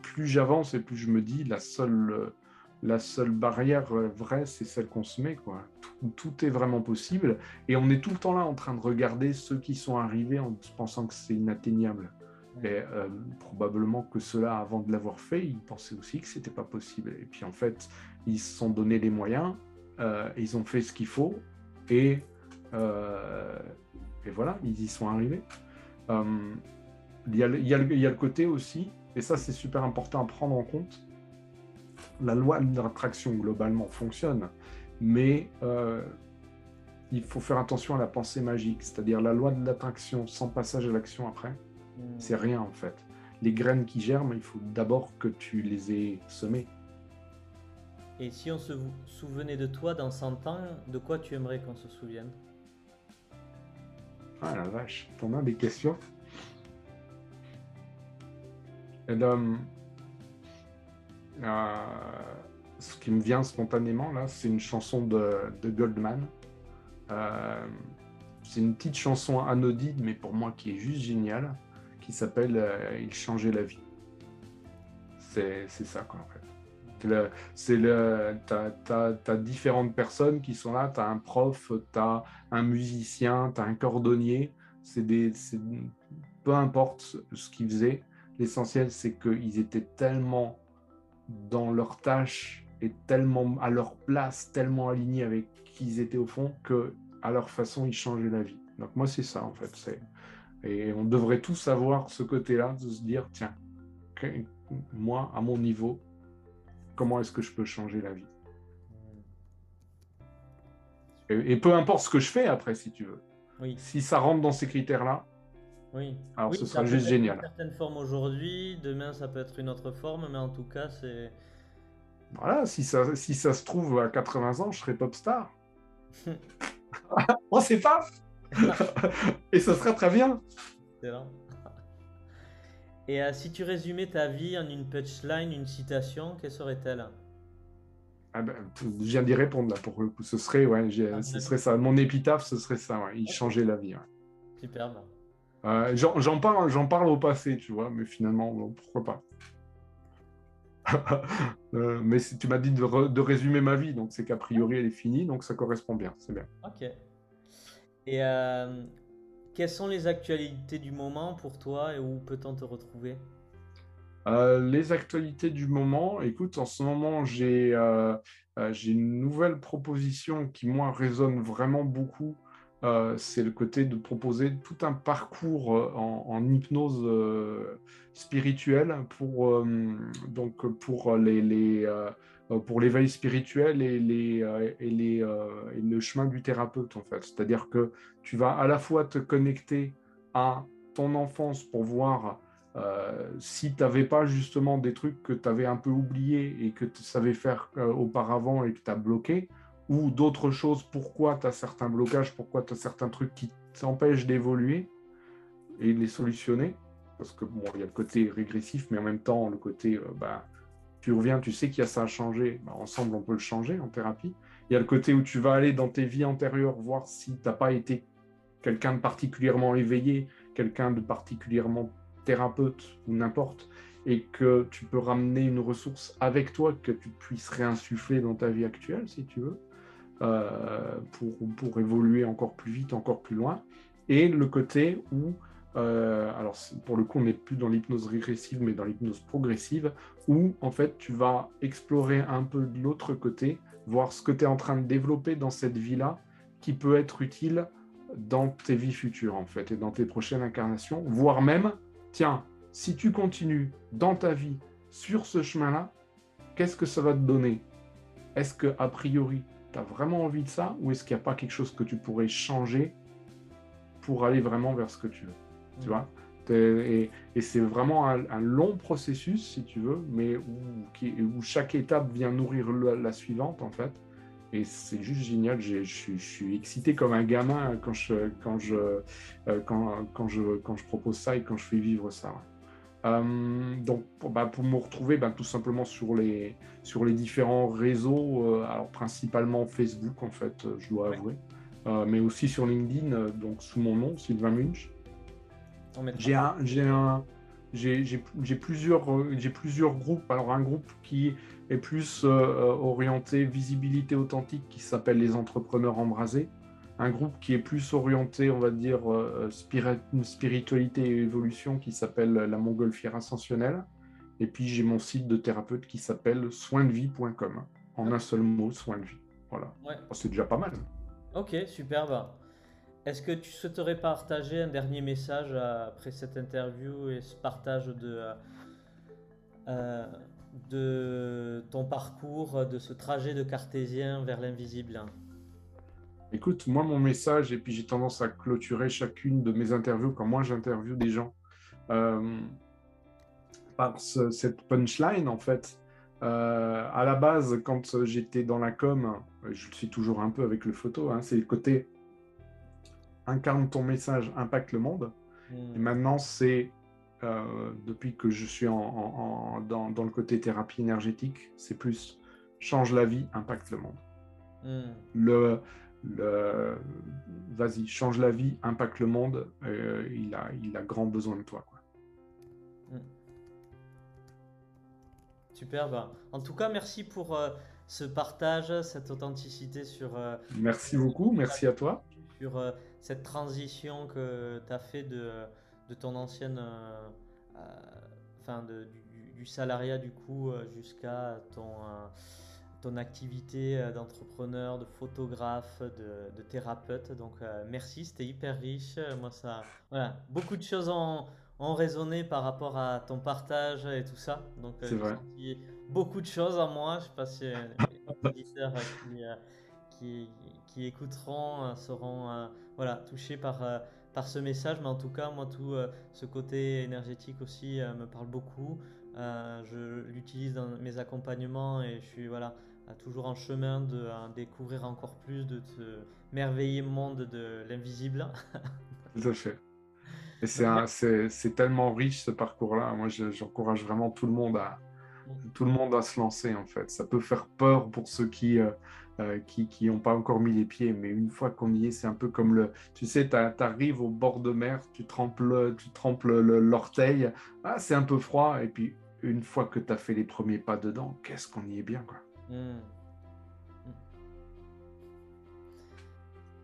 Plus j'avance et plus je me dis, la seule, la seule barrière vraie, c'est celle qu'on se met, quoi. Tout, tout, est vraiment possible, et on est tout le temps là en train de regarder ceux qui sont arrivés en pensant que c'est inatteignable. Et euh, probablement que ceux-là, avant de l'avoir fait, ils pensaient aussi que c'était pas possible. Et puis en fait, ils se sont donné les moyens, euh, ils ont fait ce qu'il faut, et, euh, et, voilà, ils y sont arrivés. Y, y il, y a, le côté aussi, et ça c'est super important à prendre en compte, la loi de l'attraction globalement fonctionne, mais il faut faire attention à la pensée magique, c'est-à-dire la loi de l'attraction sans passage à l'action après Hmm. C'est rien en fait. Les graines qui germent, il faut d'abord que tu les aies semées. Et si on se souvenait de toi dans 100 ans, de quoi tu aimerais qu'on se souvienne? Ah la vache, t'en as des questions? Et euh, ce qui me vient spontanément là, c'est une chanson de, Goldman. Euh, c'est une petite chanson anodine, mais pour moi qui est juste géniale qui s'appelle euh, Il changeait la vie. C'est ça, quoi, en fait. C'est le, t'as, as, différentes personnes qui sont là, tu as un prof, tu as un musicien, tu as un cordonnier. C'est peu importe ce qu'ils faisaient, l'essentiel c'est qu'ils étaient tellement dans leur tâche et tellement à leur place, tellement alignés avec qui ils étaient au fond, que à leur façon ils changeaient la vie. Donc moi c'est ça en fait, c'est et on devrait tous avoir ce côté-là, de se dire, tiens, moi, à mon niveau, comment est-ce que je peux changer la vie? Et, peu importe ce que je fais après, si tu veux. Oui. Si ça rentre dans ces critères-là, oui. alors ce sera juste génial. Une certaine forme aujourd'hui, demain ça peut être une autre forme, mais en tout cas, c'est. Voilà, si ça, si ça se trouve à 80 ans, je serai pop star. On sait pas et ça sera très bien. Et euh, si tu résumais ta vie en une punchline, une citation, quelle serait-elle? Ah ben, Je viens d'y répondre là pour le coup. Ce serait, ouais, ah, ce serait ça. Mon épitaphe, ce serait ça. Il changeait la vie. Superbe. Euh, j'en parle, j'en parle au passé, tu vois, mais finalement, pourquoi pas euh, mais tu m'as dit de, de, résumer ma vie, donc c'est qu'a priori elle est finie, donc ça correspond bien, c'est bien. Ok. Et euh, quelles sont les actualités du moment pour toi et où peut-on te retrouver? Les actualités du moment, écoute, en ce moment, j'ai une nouvelle proposition qui, moi, résonne vraiment beaucoup. C'est le côté de proposer tout un parcours en, hypnose spirituelle pour, donc pour les, euh, pour l'éveil spirituel et, les, euh, et, les, euh, le chemin du thérapeute, en fait. C'est-à-dire que tu vas à la fois te connecter à ton enfance pour voir si tu n'avais pas justement des trucs que tu avais un peu oubliés et que tu savais faire auparavant et que tu as bloqué, ou d'autres choses, pourquoi tu as certains blocages, pourquoi tu as certains trucs qui t'empêchent d'évoluer et les solutionner? Parce que bon, il y a le côté régressif, mais en même temps, le côté, bah, tu reviens, tu sais qu'il y a ça à changer, bah, ensemble on peut le changer en thérapie. Il y a le côté où tu vas aller dans tes vies antérieures voir si tu n'as pas été quelqu'un de particulièrement éveillé, quelqu'un de particulièrement thérapeute ou n'importe, et que tu peux ramener une ressource avec toi que tu puisses réinsuffler dans ta vie actuelle, si tu veux, euh, pour, pour évoluer encore plus vite, encore plus loin. Et le côté où euh, alors pour le coup, on n'est plus dans l'hypnose régressive, mais dans l'hypnose progressive, où en fait tu vas explorer un peu de l'autre côté, voir ce que tu es en train de développer dans cette vie-là, qui peut être utile dans tes vies futures en fait, et dans tes prochaines incarnations, voire même, tiens, si tu continues dans ta vie sur ce chemin-là, qu'est-ce que ça va te donner? Est-ce que a priori, tu as vraiment envie de ça, ou est-ce qu'il n'y a pas quelque chose que tu pourrais changer pour aller vraiment vers ce que tu veux tu vois? Et, c'est vraiment un, long processus, si tu veux, mais où, où, chaque étape vient nourrir la, suivante, en fait. et c'est juste génial. Je suis excité comme un gamin quand je, quand je, euh, quand, quand, je, quand je propose ça et quand je fais vivre ça. Euh, donc, pour, bah, pour, me retrouver, bah, tout simplement sur les, sur les différents réseaux, euh, alors principalement Facebook, en fait, je dois avouer, mais aussi sur LinkedIn, donc sous mon nom, Sylvain Munch. J'ai un, un, j'ai plusieurs, plusieurs groupes. Alors, un groupe qui est plus euh, euh, orienté visibilité authentique qui s'appelle les entrepreneurs embrasés. Un groupe qui est plus orienté, on va dire, euh, spiritualité et évolution qui s'appelle la montgolfière ascensionnelle. Et puis j'ai mon site de thérapeute qui s'appelle soindevie.com. En un seul mot, soin de vie. Voilà. C'est déjà pas mal. Ok, super. Bah. Est-ce que tu souhaiterais partager un dernier message après cette interview et ce partage de, de ton parcours, de ce trajet de cartésien vers l'invisible? Écoute, moi, mon message, et puis j'ai tendance à clôturer chacune de mes interviews quand moi j'interviewe des gens euh, par cette punchline, en fait. Euh, à la base, quand j'étais dans la com, je le suis toujours un peu avec le photo, hein, c'est le côté incarne ton message, impacte le monde. Hmm. Et maintenant, c'est euh, depuis que je suis en, dans, le côté thérapie énergétique, c'est plus change la vie, impacte le monde. Hmm. Le, le vas-y, change la vie, impacte le monde, euh, il, a, il a grand besoin de toi. Quoi. Hmm. Super, en tout cas, merci pour euh, ce partage, cette authenticité sur... merci beaucoup, merci à toi. Sur cette transition que tu as fait de de ton ancienne, euh, euh, enfin de, du, salariat du coup euh, jusqu'à ton ton activité d'entrepreneur, de photographe, de, thérapeute. Donc merci, c'était hyper riche. Moi ça, voilà, beaucoup de choses ont, ont, résonné par rapport à ton partage et tout ça. Donc j'ai beaucoup de choses en moi. Je sais pas si les auditeurs qui, qui, qui, écouteront seront voilà touchés par par ce message, mais en tout cas, moi, tout euh, ce côté énergétique aussi euh, me parle beaucoup. Euh, je l'utilise dans mes accompagnements et je suis voilà, toujours en chemin de découvrir encore plus de ce merveilleux monde de l'invisible. Tout à fait. Et c'est tellement riche ce parcours-là. Moi, j'encourage vraiment tout le monde à, tout le monde à se lancer en fait. Ça peut faire peur pour ceux qui euh, qui n'ont pas encore mis les pieds. Mais une fois qu'on y est, c'est un peu comme le. Tu sais, tu arrives au bord de mer, tu trempes l'orteil, ah, c'est un peu froid. Et puis, une fois que tu as fait les premiers pas dedans, qu'est-ce qu'on y est bien, quoi. Hmm.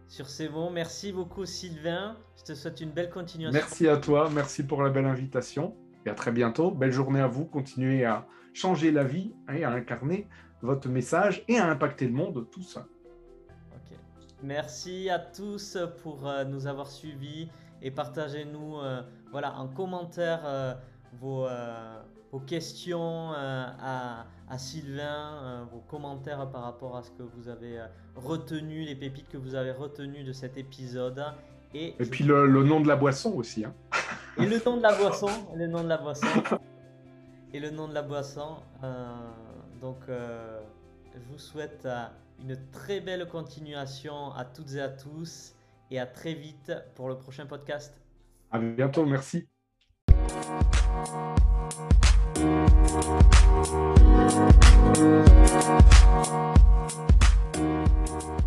Sur ces mots, merci beaucoup Sylvain. Je te souhaite une belle continuation. Merci à toi, merci pour la belle invitation et à très bientôt. Belle journée à vous. Continuez à changer la vie et à incarner votre message et à impacter le monde, tout ça. Merci à tous pour euh, nous avoir suivis et partagez-nous euh, voilà, en commentaire euh, vos, vos, questions à, à, Sylvain, vos commentaires par rapport à ce que vous avez retenu, les pépites que vous avez retenues de cet épisode. Et, et puis le, le, nom de la boisson aussi. Hein. Et le nom de la boisson. le nom de la boisson. Et le nom de la boisson. Donc, euh, je vous souhaite euh, une très belle continuation à toutes et à tous et à très vite pour le prochain podcast. À bientôt, merci. Thank you.